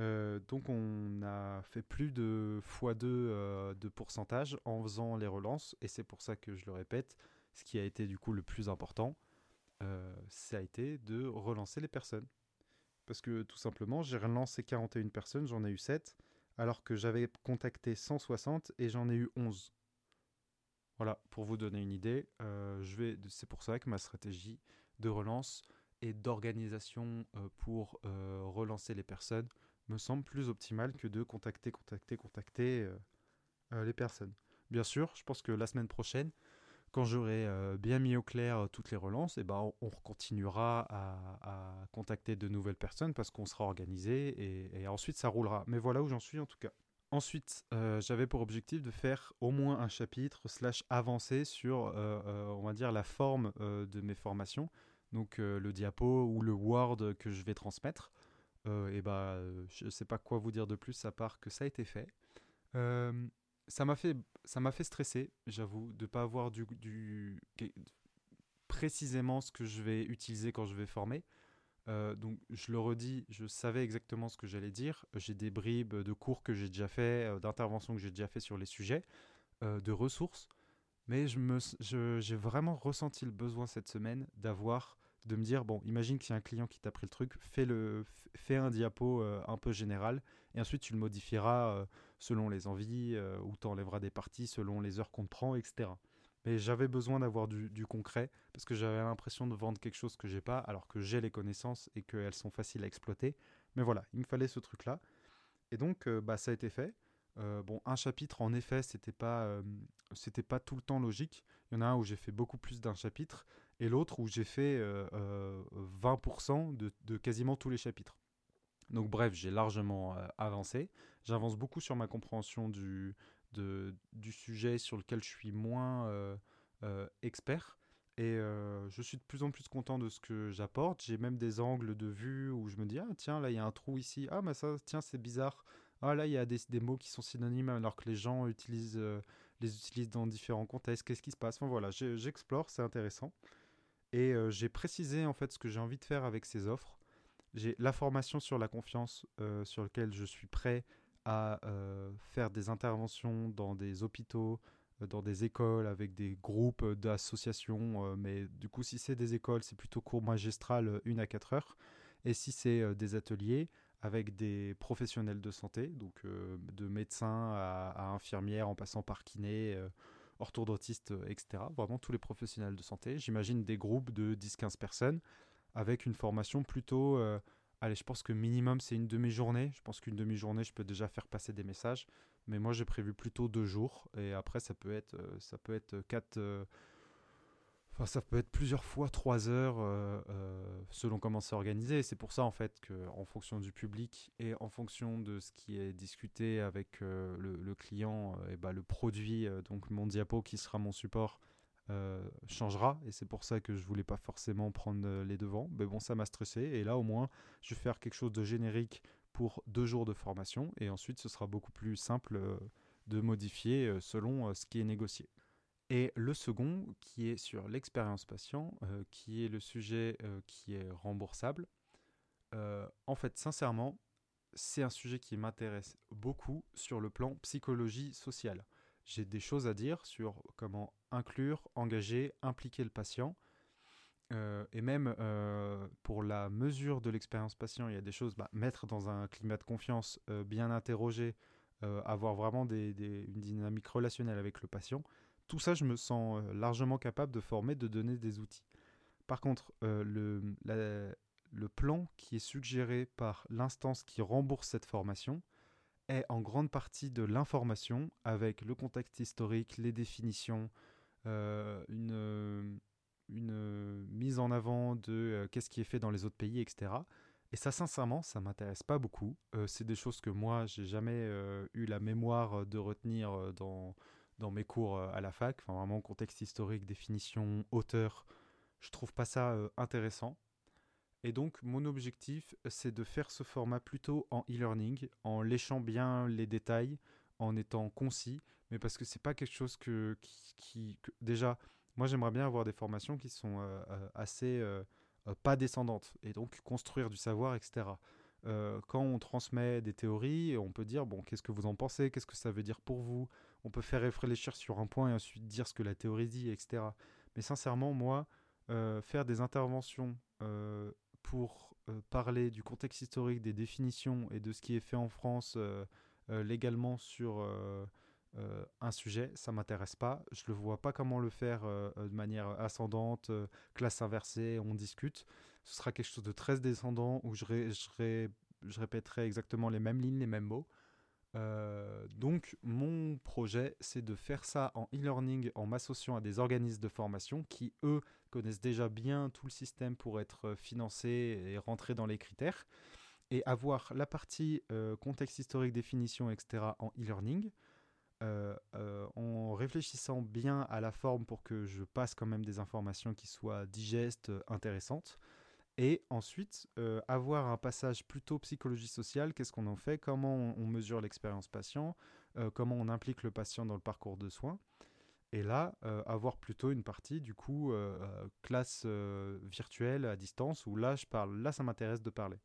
Euh, donc on a fait plus de x2 euh, de pourcentage en faisant les relances, et c'est pour ça que je le répète, ce qui a été du coup le plus important, ça a été de relancer les personnes. Parce que tout simplement, j'ai relancé 41 personnes, j'en ai eu 7, alors que j'avais contacté 160 et j'en ai eu 11. Voilà, pour vous donner une idée, c'est pour ça que ma stratégie, de relance et d'organisation euh, pour euh, relancer les personnes me semble plus optimal que de contacter, contacter, contacter euh, les personnes. Bien sûr, je pense que la semaine prochaine, quand j'aurai bien mis au clair toutes les relances, eh ben, on, continuera à, contacter de nouvelles personnes parce qu'on sera organisé et, ensuite ça roulera. Mais voilà où j'en suis en tout cas. Ensuite, j'avais pour objectif de faire au moins un chapitre slash avancer sur, on va dire, la forme de mes formations donc euh, le diapo ou le Word que je vais transmettre. Euh, et bah, je ne sais pas quoi vous dire de plus à part que ça a été fait. Euh, ça m'a fait, ça m'a fait stresser, j'avoue, de pas avoir du, précisément ce que je vais utiliser quand je vais former. donc je le redis, je savais exactement ce que j'allais dire. J'ai des bribes de cours que j'ai déjà fait, d'interventions que j'ai déjà fait sur les sujets, de ressources. Mais je me, j'ai vraiment ressenti le besoin cette semaine d'avoir, de me dire, bon, imagine qu'il y a un client qui t'a pris le truc, fais, le, fais un diapo euh, un peu général, et ensuite tu le modifieras euh, selon les envies, euh, ou tu enlèveras des parties selon les heures qu'on te prend, etc. Mais j'avais besoin d'avoir du, concret, parce que j'avais l'impression de vendre quelque chose que j'ai pas, alors que j'ai les connaissances et qu'elles sont faciles à exploiter. Mais voilà, il me fallait ce truc-là. Et donc, bah, ça a été fait. Euh, bon, un chapitre, en effet, c'était pas, euh, c'était pas tout le temps logique. Il y en a un où j'ai fait beaucoup plus d'un chapitre, et l'autre où j'ai fait 20% euh, de, quasiment tous les chapitres. Donc bref, j'ai largement avancé. J'avance beaucoup sur ma compréhension du, du sujet sur lequel je suis moins expert. Et je suis de plus en plus content de ce que j'apporte. J'ai même des angles de vue où je me dis, ah tiens, là, il y a un trou ici. Ah, mais ça, tiens, c'est bizarre ah là il y a des, des, mots qui sont synonymes alors que les gens utilisent, euh, les utilisent dans différents contextes, qu'est-ce qui se passe? Enfin voilà, j'explore, c'est intéressant. Et euh, j'ai précisé en fait ce que j'ai envie de faire avec ces offres. J'ai la formation sur la confiance euh, sur laquelle je suis prêt à faire des interventions dans des hôpitaux, dans des écoles avec des groupes d'associations. mais du coup, si c'est des écoles, c'est plutôt cours magistral 1 à 4 heures. Et si c'est des ateliers, avec des professionnels de santé, donc euh, de médecins à, infirmières en passant par kiné, euh, orthodontistes, etc. Vraiment tous les professionnels de santé. J'imagine des groupes de 10-15 personnes avec une formation plutôt euh, Allez, je pense que minimum c'est une demi-journée. Je pense qu'une demi-journée, je peux déjà faire passer des messages. Mais moi, j'ai prévu plutôt deux jours. Et après, ça peut être, euh, ça peut être quatre. Euh, ça peut être plusieurs fois trois heures euh, selon comment c'est organisé. C'est pour ça en fait que, en fonction du public et en fonction de ce qui est discuté avec le, client, et bah, le produit, donc mon diapo qui sera mon support, euh, changera et c'est pour ça que je voulais pas forcément prendre euh, les devants. Mais bon, ça m'a stressé et là au moins je vais faire quelque chose de générique pour deux jours de formation et ensuite ce sera beaucoup plus simple euh, de modifier selon ce qui est négocié. Et le second qui est sur l'expérience patient, qui est le sujet qui est remboursable. en fait, sincèrement, c'est un sujet qui m'intéresse beaucoup sur le plan psychologie sociale j'ai des choses à dire sur comment inclure, engager, impliquer le patient. Euh, et même euh, pour la mesure de l'expérience patient, il y a des choses, bah, mettre dans un climat de confiance, euh, bien interroger, avoir vraiment une dynamique relationnelle avec le patient. Tout ça, je me sens largement capable de former, de donner des outils. Par contre, le, le plan qui est suggéré par l'instance qui rembourse cette formation, est en grande partie de l'information avec le contexte historique, les définitions, euh, une, mise en avant de euh, qu'est-ce qui est fait dans les autres pays, etc. Et ça, sincèrement, ça m'intéresse pas beaucoup. Euh, c'est des choses que moi, j'ai jamais eu la mémoire de retenir dans, dans mes cours à la fac. Enfin, vraiment, contexte historique, définition, auteur. Je trouve pas ça intéressant. Et donc, mon objectif, c'est de faire ce format plutôt en e-learning, en léchant bien les détails, en étant concis, mais parce que c'est pas quelque chose que, qui, déjà, moi j'aimerais bien avoir des formations qui sont euh, euh, assez euh, pas descendantes, et donc construire du savoir, etc. quand on transmet des théories, on peut dire, bon, qu'est-ce que vous en pensez, qu'est-ce que ça veut dire pour vous, on peut faire réfléchir sur un point et ensuite dire ce que la théorie dit, etc. Mais sincèrement, moi, faire des interventions pour euh, parler du contexte historique, des définitions et de ce qui est fait en France euh, euh, légalement sur un sujet, ça m'intéresse pas. Je ne vois pas comment le faire de manière ascendante, classe inversée, on discute. Ce sera quelque chose de très descendant où je, je répéterai exactement les mêmes lignes, les mêmes mots. Euh, donc mon projet, c'est de faire ça en e-learning en m'associant à des organismes de formation qui, eux, connaissent déjà bien tout le système pour être financés et rentrer dans les critères, et avoir la partie euh, contexte historique, définition, etc. en e-learning. Euh, en réfléchissant bien à la forme pour que je passe quand même des informations qui soient digestes, intéressantes. Et ensuite, euh, avoir un passage plutôt psychologie sociale, qu'est-ce qu'on en fait, comment on, mesure l'expérience patient, euh, comment on implique le patient dans le parcours de soins? Et là, euh, avoir plutôt une partie, du coup, classe virtuelle à distance, où là, je parle, là, ça m'intéresse de parler.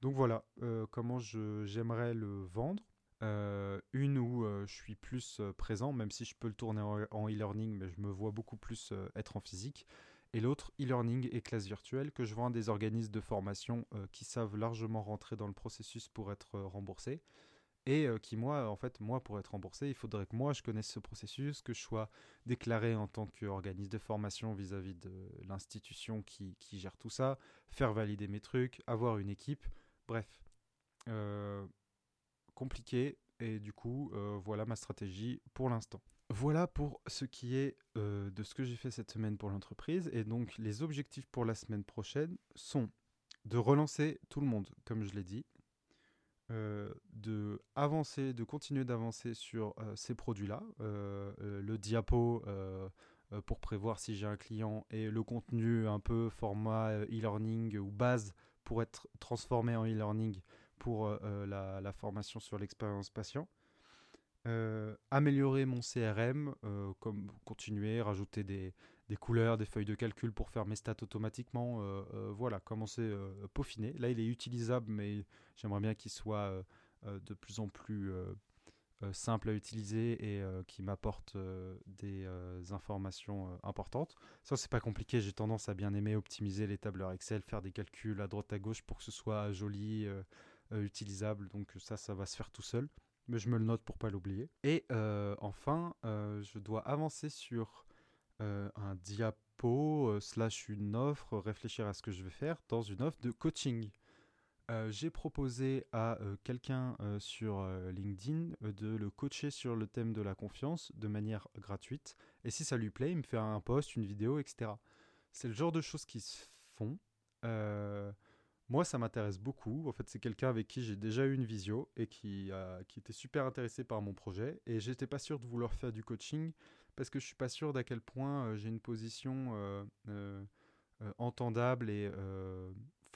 Donc voilà, comment j'aimerais le vendre. une où je suis plus présent, même si je peux le tourner en e-learning, mais je me vois beaucoup plus être en physique et l'autre e-learning et classe virtuelle que je vends à des organismes de formation euh, qui savent largement rentrer dans le processus pour être euh, remboursés. Et euh, qui moi en fait moi pour être remboursé il faudrait que moi je connaisse ce processus que je sois déclaré en tant qu'organisme de formation vis-à-vis de l'institution qui, qui, gère tout ça faire valider mes trucs avoir une équipe. Bref. Compliqué. Et du coup voilà ma stratégie pour l'instant voilà pour ce qui est euh, de ce que j'ai fait cette semaine pour l'entreprise. Et donc les objectifs pour la semaine prochaine sont de relancer tout le monde, comme je l'ai dit, euh, de avancer, de continuer d'avancer sur euh, ces produits-là, le diapo pour prévoir si j'ai un client et le contenu un peu format e-learning ou base pour être transformé en e-learning pour la, formation sur l'expérience patient. Euh, améliorer mon CRM, euh, comme continuer, rajouter des, couleurs, des feuilles de calcul pour faire mes stats automatiquement. Euh, voilà, commencer à peaufiner. Là, il est utilisable, mais j'aimerais bien qu'il soit de plus en plus simple à utiliser et qui m'apporte des informations importantes. Ça, c'est pas compliqué. J'ai tendance à bien aimer optimiser les tableurs Excel, faire des calculs à droite à gauche pour que ce soit joli, utilisable. Donc ça, ça va se faire tout seul mais je me le note pour pas l'oublier. Et euh, enfin, euh, je dois avancer sur euh, un diapo slash une offre, réfléchir à ce que je vais faire dans une offre de coaching. j'ai proposé à quelqu'un sur LinkedIn de le coacher sur le thème de la confiance de manière gratuite. Et si ça lui plaît, il me fait un post, une vidéo, etc. C'est le genre de choses qui se font. Moi, ça m'intéresse beaucoup. En fait, c'est quelqu'un avec qui j'ai déjà eu une visio et qui, était super intéressé par mon projet. Et j'étais pas sûr de vouloir faire du coaching parce que je suis pas sûr d'à quel point j'ai une position entendable et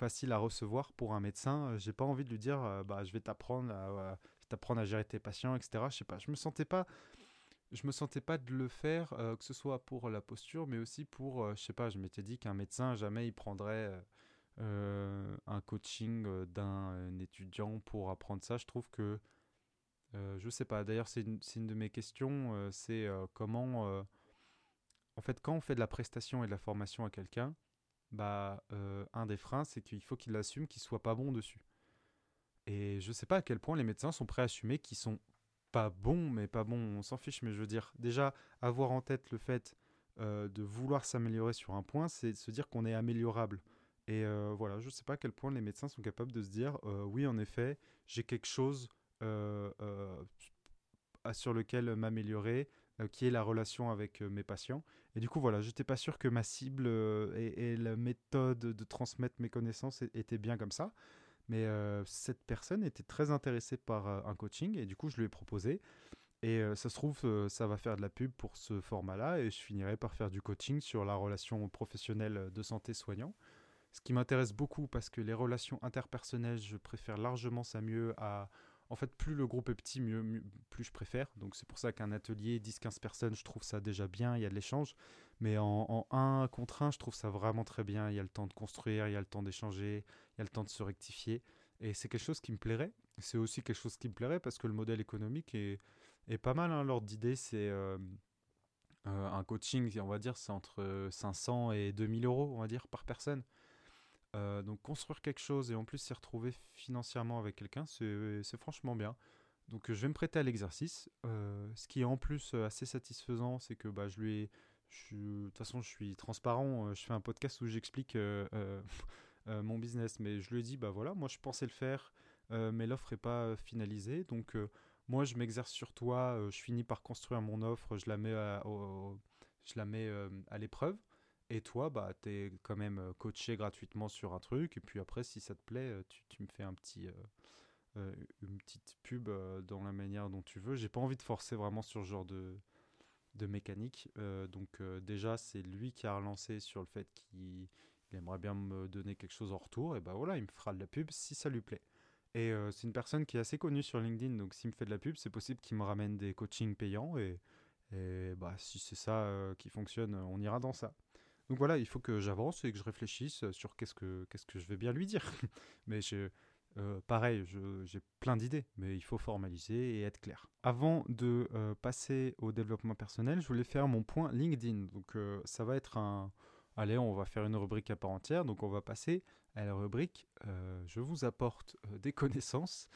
facile à recevoir pour un médecin. Euh, j'ai pas envie de lui dire, euh, bah, je vais t'apprendre à, t'apprendre à gérer tes patients, etc. Je sais pas, je me sentais pas, je me sentais pas de le faire, euh, que ce soit pour la posture, mais aussi pour, je sais pas, je m'étais dit qu'un médecin jamais il prendrait un coaching d'un étudiant pour apprendre ça. Je trouve que, je sais pas. D'ailleurs, c'est une, de mes questions, c'est comment, en fait, quand on fait de la prestation et de la formation à quelqu'un bah, euh, un des freins, c'est qu'il faut qu'il assume qu'il soit pas bon dessus. Et je sais pas à quel point les médecins sont prêts à assumer qu'ils sont pas bons, mais pas bons, on s'en fiche, mais je veux dire, déjà, avoir en tête le fait euh, de vouloir s'améliorer sur un point, c'est se dire qu'on est améliorable. Et voilà, je sais pas à quel point les médecins sont capables de se dire, oui, en effet, j'ai quelque chose sur lequel m'améliorer, qui est la relation avec mes patients. Et du coup, voilà, j'étais pas sûr que ma cible euh, et, la méthode de transmettre mes connaissances était bien comme ça. Mais cette personne était très intéressée par un coaching et du coup, je lui ai proposé. Et ça se trouve, ça va faire de la pub pour ce format-là et je finirai par faire du coaching sur la relation professionnelle de santé soignant. Ce qui m'intéresse beaucoup parce que les relations interpersonnelles, je préfère largement ça mieux à en fait, plus le groupe est petit, mieux, plus je préfère. Donc c'est pour ça qu'un atelier, 10-15 personnes, je trouve ça déjà bien, il y a de l'échange. Mais en, un contre un, je trouve ça vraiment très bien. Il y a le temps de construire, il y a le temps d'échanger, il y a le temps de se rectifier. Et c'est quelque chose qui me plairait. C'est aussi quelque chose qui me plairait parce que le modèle économique est, est pas mal. Hein. L'ordre d'idée, c'est euh, euh, un coaching, on va dire, c'est entre 500 et 2000 euros, on va dire, par personne. Euh, donc construire quelque chose et en plus s'y retrouver financièrement avec quelqu'un, c'est franchement bien. Donc je vais me prêter à l'exercice. Euh, ce qui est en plus euh, assez satisfaisant, c'est que bah, je lui ai... De toute façon, je suis transparent. Je fais un podcast où j'explique [laughs] mon business, mais je lui dit, bah voilà, moi je pensais le faire, mais l'offre n'est pas finalisée. Donc moi je m'exerce sur toi, je finis par construire mon offre, je la mets je la mets à l'épreuve. Et toi, bah, tu es quand même euh, coaché gratuitement sur un truc. Et puis après, si ça te plaît, euh, tu, me fais euh, une petite pub dans la manière dont tu veux. J'ai pas envie de forcer vraiment sur ce genre de, de mécanique. donc déjà, c'est lui qui a relancé sur le fait qu'il aimerait bien me donner quelque chose en retour. Et bah voilà, il me fera de la pub si ça lui plaît. Et c'est une personne qui est assez connue sur LinkedIn. Donc s'il me fait de la pub, c'est possible qu'il me ramène des coachings payants. Et, et bah, si c'est ça qui fonctionne, on ira dans ça. Donc voilà, il faut que j'avance et que je réfléchisse sur qu'est-ce que, je vais bien lui dire. [laughs] mais euh, pareil, j'ai plein d'idées, mais il faut formaliser et être clair. Avant de euh, passer au développement personnel, je voulais faire mon point LinkedIn. Donc euh, ça va être un... Allez, on va faire une rubrique à part entière. Donc on va passer à la rubrique Je vous apporte [laughs] des connaissances.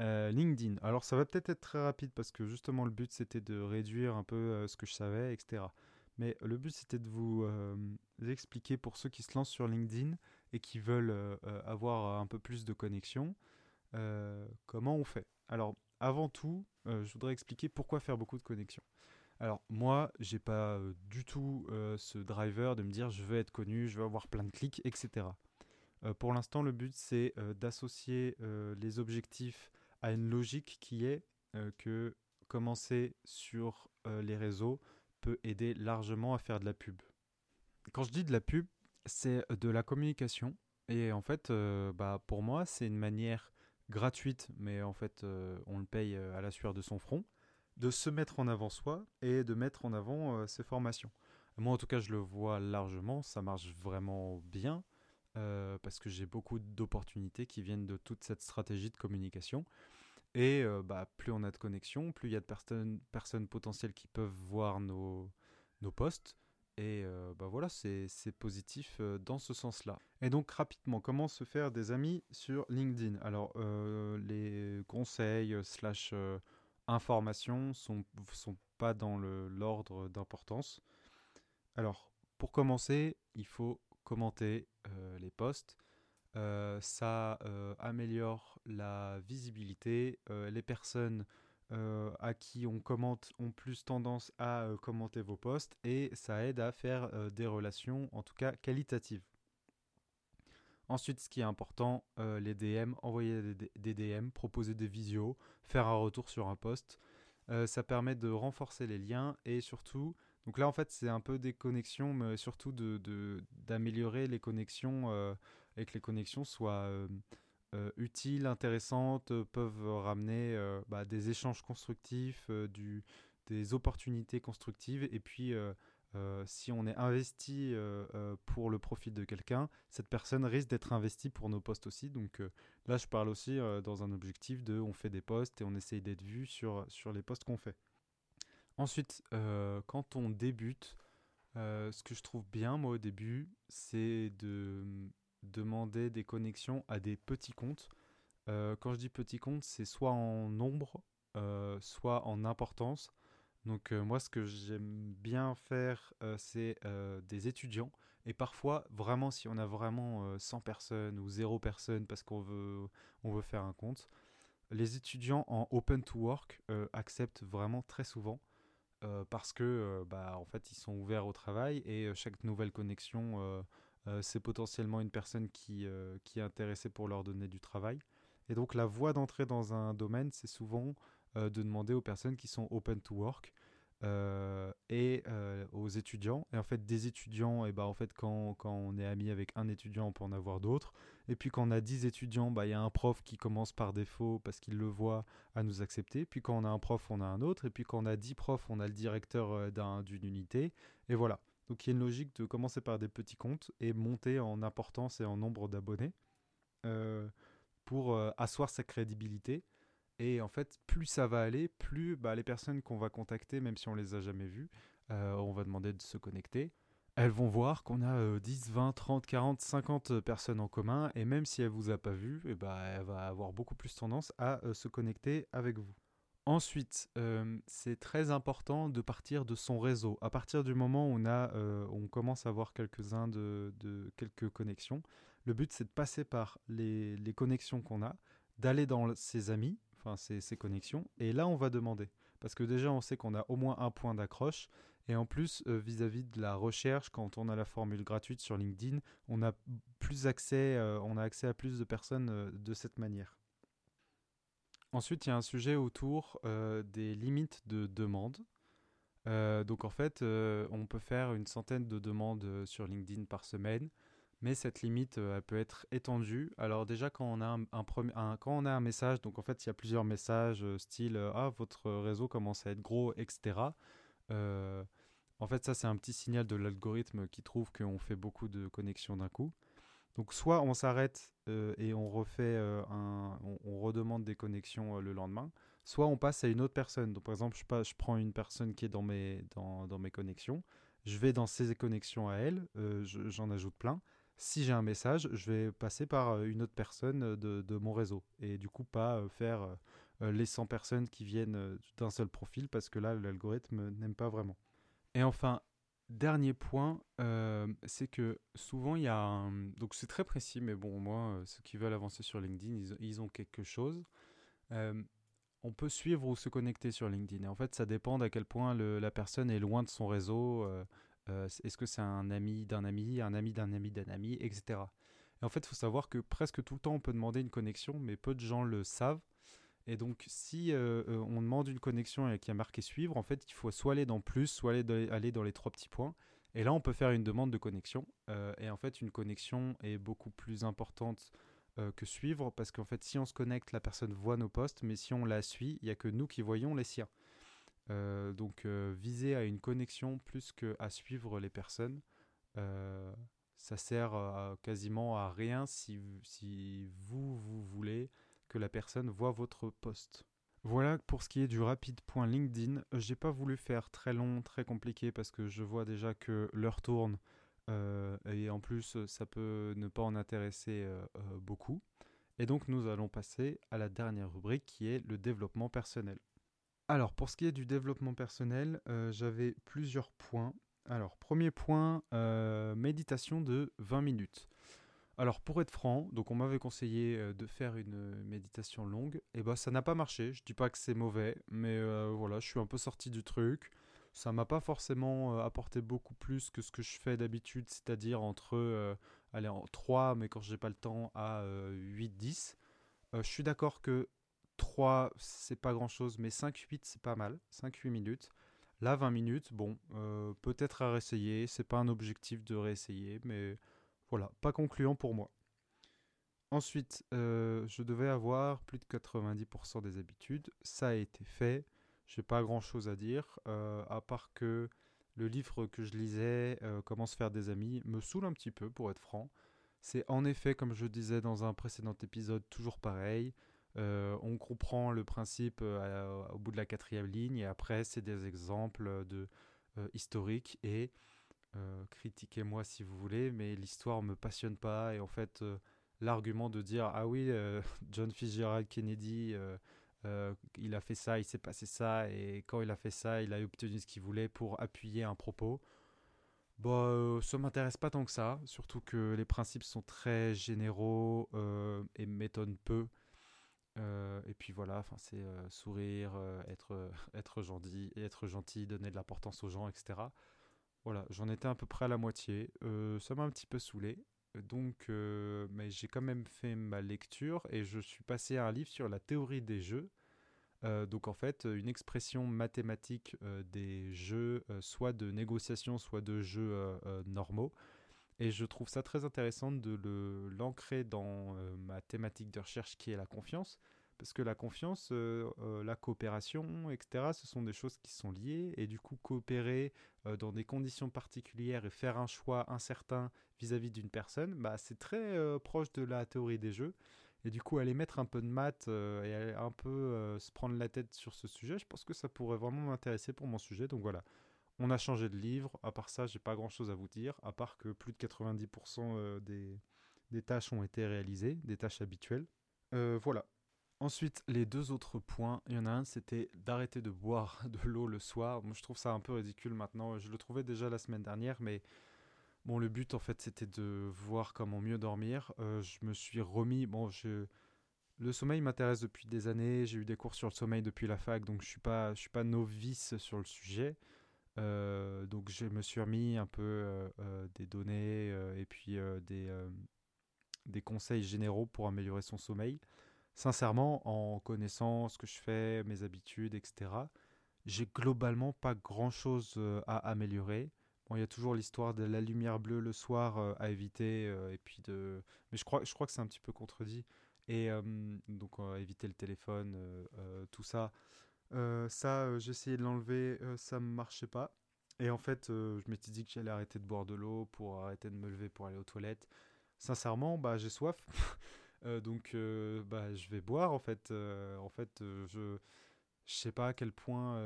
LinkedIn. Alors ça va peut-être être très rapide parce que justement le but c'était de réduire un peu ce que je savais, etc. Mais le but, c'était de vous euh, expliquer pour ceux qui se lancent sur LinkedIn et qui veulent euh, euh, avoir un peu plus de connexion, comment on fait? Alors, avant tout, je voudrais expliquer pourquoi faire beaucoup de connexions. Alors, moi, j'ai pas du tout ce driver de me dire je veux être connu, je veux avoir plein de clics, etc. pour l'instant, le but, c'est d'associer les objectifs à une logique qui est que commencer sur les réseaux, peut aider largement à faire de la pub. Quand je dis de la pub, c'est de la communication. Et en fait, euh, bah, pour moi, c'est une manière gratuite, mais en fait, euh, on le paye euh, à la sueur de son front, de se mettre en avant soi et de mettre en avant ses formations. Moi, en tout cas, je le vois largement, ça marche vraiment bien, parce que j'ai beaucoup d'opportunités qui viennent de toute cette stratégie de communication. Et euh, bah, plus on a de connexions, plus il y a de personnes, personnes potentielles qui peuvent voir nos, nos posts. Et euh, bah voilà, c'est positif euh, dans ce sens-là. Et donc rapidement, comment se faire des amis sur LinkedIn? Alors les conseils slash informations sont, sont pas dans l'ordre d'importance. Alors pour commencer, il faut commenter les posts. Ça améliore la visibilité. les personnes à qui on commente ont plus tendance à commenter vos posts et ça aide à faire des relations, en tout cas qualitatives. Ensuite, ce qui est important, les DM, envoyer des, DM, proposer des visios, faire un retour sur un post. ça permet de renforcer les liens et surtout, donc là en fait c'est un peu des connexions, mais surtout d'améliorer les connexions et que les connexions soient euh, utiles, intéressantes, euh, peuvent ramener euh, bah, des échanges constructifs, des opportunités constructives. Et puis, si on est investi pour le profit de quelqu'un, cette personne risque d'être investie pour nos postes aussi. Donc là, je parle aussi dans un objectif de on fait des postes et on essaye d'être vu sur, sur les postes qu'on fait. Ensuite, quand on débute, ce que je trouve bien, moi, au début, c'est de demander des connexions à des petits comptes. Euh, quand je dis petits comptes, c'est soit en nombre, euh, soit en importance. Donc euh, moi, ce que j'aime bien faire, c'est des étudiants. Et parfois, vraiment, si on a vraiment 100 personnes ou 0 personnes parce qu'on veut, on veut faire un compte, les étudiants en open to work acceptent vraiment très souvent. parce que bah, en fait ils sont ouverts au travail et chaque nouvelle connexion c'est potentiellement une personne qui, euh, qui est intéressée pour leur donner du travail. Et donc la voie d'entrée dans un domaine, c'est souvent euh, de demander aux personnes qui sont open to work et aux étudiants. Et en fait, des étudiants, et eh ben, en fait, quand, quand, on est ami avec un étudiant, on peut en avoir d'autres. Et puis quand on a 10 étudiants, bah, il y a un prof qui commence par défaut parce qu'il le voit à nous accepter. Puis quand on a un prof, on a un autre. Et puis quand on a 10 profs, on a le directeur d'une unité. Et voilà. Donc il y a une logique de commencer par des petits comptes et monter en importance et en nombre d'abonnés euh, pour euh, asseoir sa crédibilité. Et en fait, plus ça va aller, plus bah, les personnes qu'on va contacter, même si on les a jamais vues, euh, on va demander de se connecter. Elles vont voir qu'on a 10, 20, 30, 40, 50 personnes en commun, et même si elle vous a pas vu, et eh bah, elle va avoir beaucoup plus tendance à se connecter avec vous. Ensuite, euh, c'est très important de partir de son réseau. À partir du moment où on, a, euh, on commence à avoir quelques-uns de, quelques connexions, le but c'est de passer par les, connexions qu'on a, d'aller dans ses amis, enfin ses, connexions, et là on va demander. Parce que déjà on sait qu'on a au moins un point d'accroche, et en plus euh, vis-à-vis de la recherche, quand on a la formule gratuite sur LinkedIn, on a plus accès, on a accès à plus de personnes de cette manière. Ensuite, il y a un sujet autour euh, des limites de demande. Euh, donc en fait, euh, on peut faire une centaine de demandes sur LinkedIn par semaine, mais cette limite, elle peut être étendue. Alors déjà, quand on a un, quand on a un message, donc en fait, il y a plusieurs messages style ah votre réseau commence à être gros, etc. en fait, ça c'est un petit signal de l'algorithme qui trouve qu'on fait beaucoup de connexions d'un coup. Donc soit on s'arrête euh, et on refait euh, on, redemande des connexions euh, le lendemain, soit on passe à une autre personne. Donc par exemple, je, prends une personne qui est dans mes, dans mes connexions, je vais dans ses connexions à elle, j'en ajoute plein. Si j'ai un message, je vais passer par une autre personne de, de mon réseau et du coup pas faire les 100 personnes qui viennent d'un seul profil parce que là l'algorithme n'aime pas vraiment. Et enfin, Dernier point, euh, c'est que souvent il y a un... Donc c'est très précis, mais bon, moi, euh, ceux qui veulent avancer sur LinkedIn, ils, ont quelque chose. Euh, on peut suivre ou se connecter sur LinkedIn. Et en fait, ça dépend d'à quel point la personne est loin de son réseau. Est-ce que c'est un ami d'un ami, un ami d'un ami d'un ami, etc. Et en fait, il faut savoir que presque tout le temps, on peut demander une connexion, mais peu de gens le savent. Et donc, si euh, euh, on demande une connexion et qu'il y a marqué suivre, en fait, il faut soit aller dans plus, soit aller dans, les trois petits points. Et là, on peut faire une demande de connexion. Euh, et en fait, une connexion est beaucoup plus importante que suivre parce qu'en fait, si on se connecte, la personne voit nos posts, mais si on la suit, il n'y a que nous qui voyons les siens. donc, viser à une connexion plus qu'à suivre les personnes, ça sert quasiment à rien si, si vous, vous voulez que la personne voit votre post. Voilà pour ce qui est du rapide point LinkedIn. J'ai pas voulu faire très long, très compliqué parce que je vois déjà que l'heure tourne euh, et en plus ça peut ne pas en intéresser euh, euh, beaucoup. Et donc nous allons passer à la dernière rubrique qui est le développement personnel. Alors pour ce qui est du développement personnel, j'avais plusieurs points. Alors premier point, méditation de 20 minutes. Alors pour être franc, donc on m'avait conseillé euh, de faire une méditation longue, et bah ça n'a pas marché. Je dis pas que c'est mauvais, mais euh, voilà, je suis un peu sorti du truc. Ça m'a pas forcément euh, apporté beaucoup plus que ce que je fais d'habitude, c'est-à-dire entre aller en 3, mais quand j'ai pas le temps, à 8-10. je suis d'accord que 3, c'est pas grand-chose, mais 5-8, c'est pas mal. 5-8 minutes. Là, 20 minutes, bon, peut-être à réessayer. C'est pas un objectif de réessayer, mais voilà, pas concluant pour moi. Ensuite, euh, je devais avoir plus de 90% des habitudes. Ça a été fait. J'ai pas grand chose à dire, euh, à part que le livre que je lisais, euh, Comment se faire des amis, me saoule un petit peu, pour être franc. C'est en effet, comme je disais dans un précédent épisode, toujours pareil. on comprend le principe au bout de la quatrième ligne, et après, c'est des exemples de historiques et euh, critiquez-moi si vous voulez, mais l'histoire me passionne pas. Et en fait, euh, l'argument de dire ah oui, euh, [laughs] John Fitzgerald Kennedy, il a fait ça, il s'est passé ça, et quand il a fait ça, il a obtenu ce qu'il voulait pour appuyer un propos. Bah, ça m'intéresse pas tant que ça, surtout que les principes sont très généraux et m'étonnent peu. et puis voilà, c'est sourire, être, [laughs] être gentil, être gentil, donner de l'importance aux gens, etc. Voilà, j'en étais à peu près à la moitié. Euh, ça m'a un petit peu saoulé. Donc, euh, mais j'ai quand même fait ma lecture et je suis passé à un livre sur la théorie des jeux. Euh, donc en fait, une expression mathématique des jeux, soit de négociation, soit de jeux normaux. Et je trouve ça très intéressant de l'ancrer dans ma thématique de recherche qui est la confiance. Parce que la confiance, euh, euh, la coopération, etc., ce sont des choses qui sont liées. Et du coup, coopérer euh, dans des conditions particulières et faire un choix incertain vis-à-vis d'une personne, bah, c'est très proche de la théorie des jeux. Et du coup, aller mettre un peu de maths et un peu se prendre la tête sur ce sujet, je pense que ça pourrait vraiment m'intéresser pour mon sujet. Donc voilà, on a changé de livre. À part ça, j'ai pas grand-chose à vous dire, à part que plus de 90% des, des tâches ont été réalisées, des tâches habituelles. voilà, Ensuite, les deux autres points, il y en a un, c'était d'arrêter de boire [laughs] de l'eau le soir. Moi, je trouve ça un peu ridicule maintenant. Je le trouvais déjà la semaine dernière, mais bon, le but, en fait, c'était de voir comment mieux dormir. Euh, je me suis remis, bon, le sommeil m'intéresse depuis des années. J'ai eu des cours sur le sommeil depuis la fac, donc je suis pas, suis pas novice sur le sujet. Euh, donc, je me suis remis un peu euh, des données et puis des conseils généraux pour améliorer son sommeil sincèrement, en connaissant ce que je fais, mes habitudes, etc., j'ai globalement pas grand chose euh, à améliorer. Bon, il y a toujours l'histoire de la lumière bleue le soir euh, à éviter, euh, et puis de. Mais je crois, je crois que c'est un petit peu contredit. Et donc, éviter le téléphone, tout ça. ça, j'ai essayé de l'enlever, ça ne marchait pas. Et en fait, je m'étais dit que j'allais arrêter de boire de l'eau pour arrêter de me lever pour aller aux toilettes. Sincèrement, bah, j'ai soif. [laughs] Euh, donc, euh, bah, je vais boire en fait. Euh, en fait, je je sais pas à quel point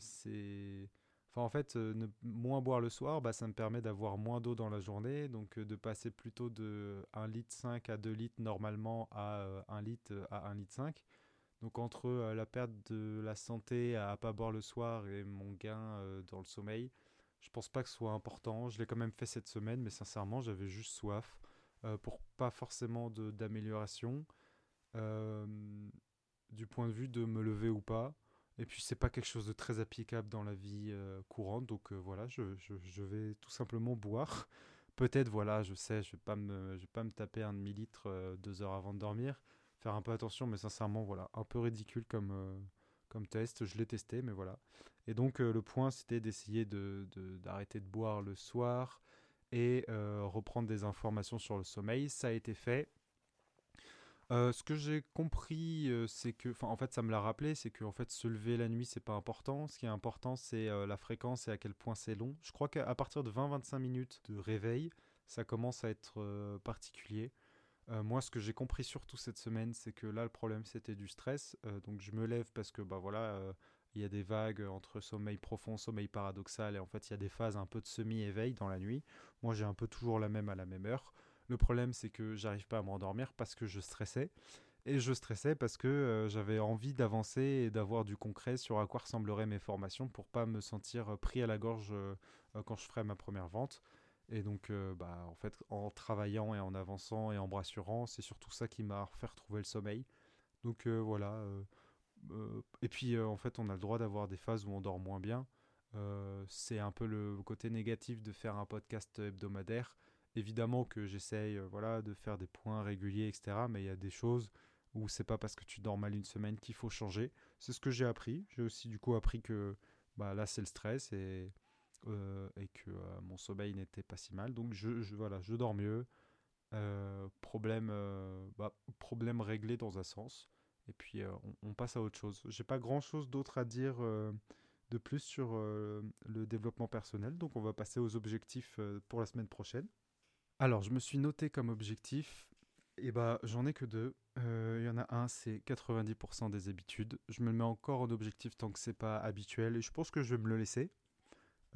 c'est. Enfin, en fait, ne, moins boire le soir, bah, ça me permet d'avoir moins d'eau dans la journée, donc de passer plutôt de 1 litre 5 à 2 litres normalement à 1 litre à 1 litre 5. Donc entre la perte de la santé à, pas boire le soir et mon gain dans le sommeil, je pense pas que ce soit important. Je l'ai quand même fait cette semaine, mais sincèrement, j'avais juste soif. Euh, pour pas forcément d'amélioration euh, du point de vue de me lever ou pas. Et puis c'est pas quelque chose de très applicable dans la vie euh, courante, donc voilà, je, je, vais tout simplement boire. Peut-être, voilà, je sais, je vais pas me, je vais pas me taper un demi-litre deux heures avant de dormir. Faire un peu attention, mais sincèrement, voilà, un peu ridicule comme, comme test. Je l'ai testé, mais voilà. Et donc le point, c'était d'essayer d'arrêter de, d'arrêter de boire le soir, euh, reprendre des informations sur le sommeil. Ça a été fait. Euh, ce que j'ai compris, euh, c'est que, en fait, ça me l'a rappelé, c'est que en fait, se lever la nuit, c'est pas important. Ce qui est important, c'est la fréquence et à quel point c'est long. Je crois qu'à partir de 20-25 minutes de réveil, ça commence à être particulier. moi, ce que j'ai compris surtout cette semaine, c'est que là, le problème, c'était du stress. donc, je me lève parce que, bah voilà, il y a des vagues entre sommeil profond, sommeil paradoxal, et en fait il y a des phases un peu de semi-éveil dans la nuit. Moi j'ai un peu toujours la même à la même heure. Le problème c'est que j'arrive pas à m'endormir parce que je stressais. Et je stressais parce que euh, j'avais envie d'avancer et d'avoir du concret sur à quoi ressembleraient mes formations pour pas me sentir pris à la gorge euh, quand je ferai ma première vente. Et donc, bah, en fait, en travaillant et en avançant et en me rassurant, c'est surtout ça qui m'a fait retrouver le sommeil. Donc voilà. Et puis, en fait, on a le droit d'avoir des phases où on dort moins bien. c'est un peu le côté négatif de faire un podcast hebdomadaire. Évidemment que j'essaye voilà, de faire des points réguliers, etc. Mais il y a des choses où c'est pas parce que tu dors mal une semaine qu'il faut changer. C'est ce que j'ai appris. J'ai aussi du coup appris que bah, là c'est le stress et, euh, que euh, mon sommeil n'était pas si mal. Donc je, voilà, je dors mieux. Euh, problème, bah, problème réglé dans un sens. Et puis on, passe à autre chose. J'ai pas grand chose d'autre à dire de plus sur le développement personnel. Donc on va passer aux objectifs pour la semaine prochaine. Alors je me suis noté comme objectif et bah, j'en ai que deux. Il euh, y en a un, c'est 90% des habitudes. Je me le mets encore en objectif tant que c'est pas habituel et je pense que je vais me le laisser.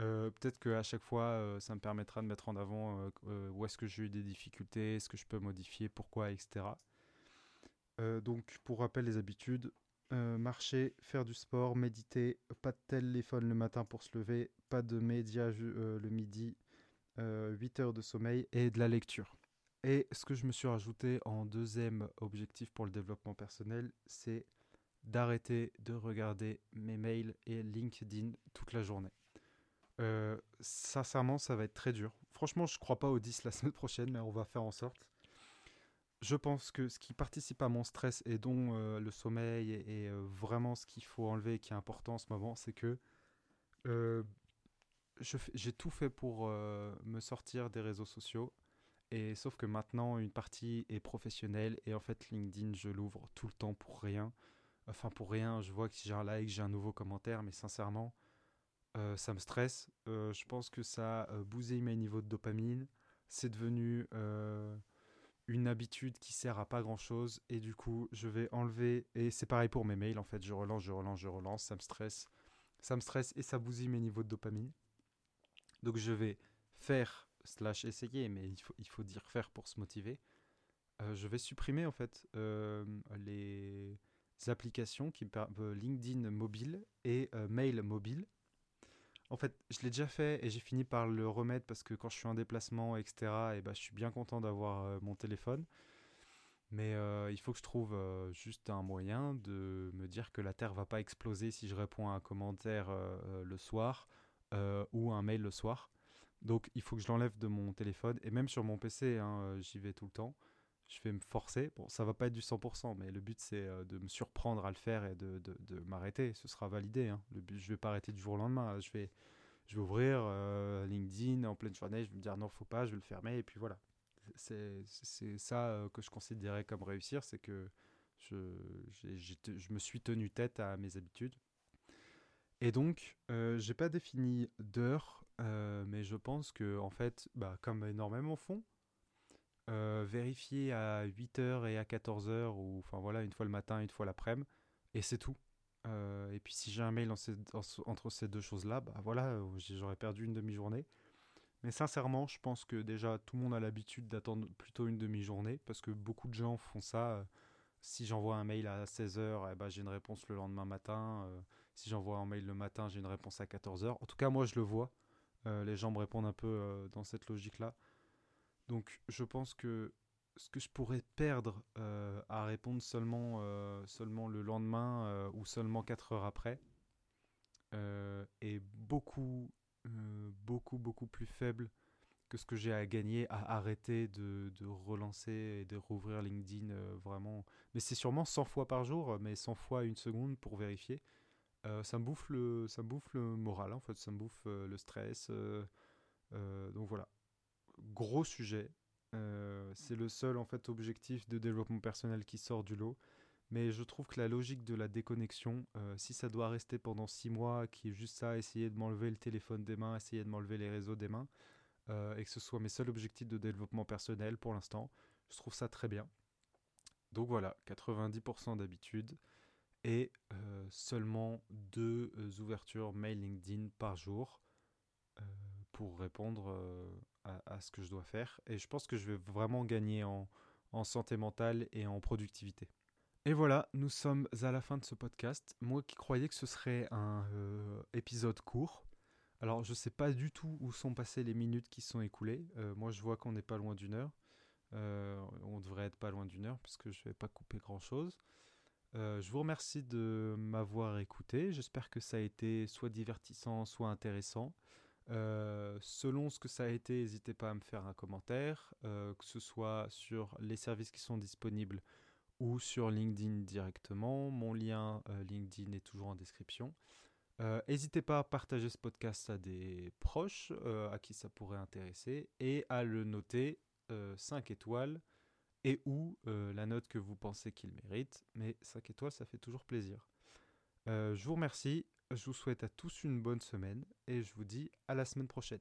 Euh, peut-être qu'à chaque fois, euh, ça me permettra de mettre en avant où est-ce que j'ai eu des difficultés, est-ce que je peux modifier, pourquoi, etc. donc, pour rappel, les habitudes marcher, faire du sport, méditer, pas de téléphone le matin pour se lever, pas de médias le midi, 8 heures de sommeil et de la lecture. Et ce que je me suis rajouté en deuxième objectif pour le développement personnel, c'est d'arrêter de regarder mes mails et LinkedIn toute la journée. Euh, sincèrement, ça va être très dur. Franchement, je crois pas au 10 la [laughs] semaine prochaine, mais on va faire en sorte. Je pense que ce qui participe à mon stress et dont euh, le sommeil est, euh, vraiment ce qu'il faut enlever et qui est important en ce moment, c'est que j'ai tout fait pour me sortir des réseaux sociaux et sauf que maintenant, une partie est professionnelle et en fait, LinkedIn, je l'ouvre tout le temps pour rien. Enfin, pour rien, je vois que j'ai un like, j'ai un nouveau commentaire, mais sincèrement, euh, ça me stresse. Euh, je pense que ça a bousillé mes niveaux de dopamine. C'est devenu euh, une habitude qui sert à pas grand chose. Et du coup, je vais enlever. Et c'est pareil pour mes mails, en fait. Je relance, je relance, je relance. Ça me stresse. Ça me stresse et ça bousille mes niveaux de dopamine. Donc, je vais faire slash essayer, mais il faut, dire faire pour se motiver. Euh, je vais supprimer en fait euh, les applications qui euh, LinkedIn mobile et mail mobile. En fait, je l'ai déjà fait et j'ai fini par le remettre parce que quand je suis en déplacement, etc., et bah, je suis bien content d'avoir mon téléphone. Mais il faut que je trouve juste un moyen de me dire que la Terre va pas exploser si je réponds à un commentaire le soir ou un mail le soir. Donc il faut que je l'enlève de mon téléphone et même sur mon PC, hein, euh, j'y vais tout le temps. Je vais me forcer. Bon, ça va pas être du 100%, mais le but c'est euh, de me surprendre à le faire et de, de, m'arrêter. Ce sera validé. Hein. Le but, je vais pas arrêter du jour au lendemain. Je vais, je vais ouvrir euh, LinkedIn en pleine journée. Je vais me dire non, faut pas, je vais le fermer et puis voilà. C'est ça que je considérais comme réussir, c'est que je, je me suis tenu tête à mes habitudes. Et donc, euh, j'ai pas défini d'heure, euh, mais je pense que, en fait, bah, comme énormément font, euh, vérifier à 8h et à 14h, ou enfin voilà, une fois le matin, une fois l'après-midi, et c'est tout. Euh, et puis si j'ai un mail entre ces deux choses-là, bah voilà, j'aurais perdu une demi-journée. Mais sincèrement, je pense que déjà tout le monde a l'habitude d'attendre plutôt une demi-journée, parce que beaucoup de gens font ça si j'envoie un mail à 16h, eh ben, j'ai une réponse le lendemain matin. Euh, si j'envoie un mail le matin, j'ai une réponse à 14h. En tout cas, moi, je le vois. Euh, les gens me répondent un peu euh, dans cette logique-là. Donc, je pense que ce que je pourrais perdre à répondre seulement, seulement le lendemain ou seulement 4 heures après est beaucoup, beaucoup, beaucoup plus faible que ce que j'ai à gagner à arrêter de, relancer et de rouvrir LinkedIn euh, vraiment. Mais c'est sûrement 100 fois par jour, mais 100 fois une seconde pour vérifier. Euh, ça, me bouffe le, ça me bouffe le moral, en fait, ça me bouffe euh, le stress. donc voilà, gros sujet. c'est le seul en fait objectif de développement personnel qui sort du lot. Mais je trouve que la logique de la déconnexion, si ça doit rester pendant 6 mois, qui est juste ça, essayer de m'enlever le téléphone des mains, essayer de m'enlever les réseaux des mains, euh, et que ce soit mes seuls objectifs de développement personnel pour l'instant. Je trouve ça très bien. Donc voilà, 90% d'habitude et euh, seulement deux euh, ouvertures mail LinkedIn par jour pour répondre à, ce que je dois faire. Et je pense que je vais vraiment gagner en, santé mentale et en productivité. Et voilà, nous sommes à la fin de ce podcast. Moi qui croyais que ce serait un épisode court, Alors, je ne sais pas du tout où sont passées les minutes qui sont écoulées. moi, je vois qu'on n'est pas loin d'une heure. on devrait être pas loin d'une heure puisque je ne vais pas couper grand-chose. je vous remercie de m'avoir écouté. J'espère que ça a été soit divertissant, soit intéressant. Euh, selon ce que ça a été, n'hésitez pas à me faire un commentaire, euh, que ce soit sur les services qui sont disponibles ou sur LinkedIn directement. Mon lien euh, LinkedIn est toujours en description. N'hésitez pas à partager ce podcast à des proches à qui ça pourrait intéresser et à le noter 5 étoiles et ou la note que vous pensez qu'il mérite. Mais 5 étoiles, ça fait toujours plaisir. je vous remercie. Je vous souhaite à tous une bonne semaine et je vous dis à la semaine prochaine.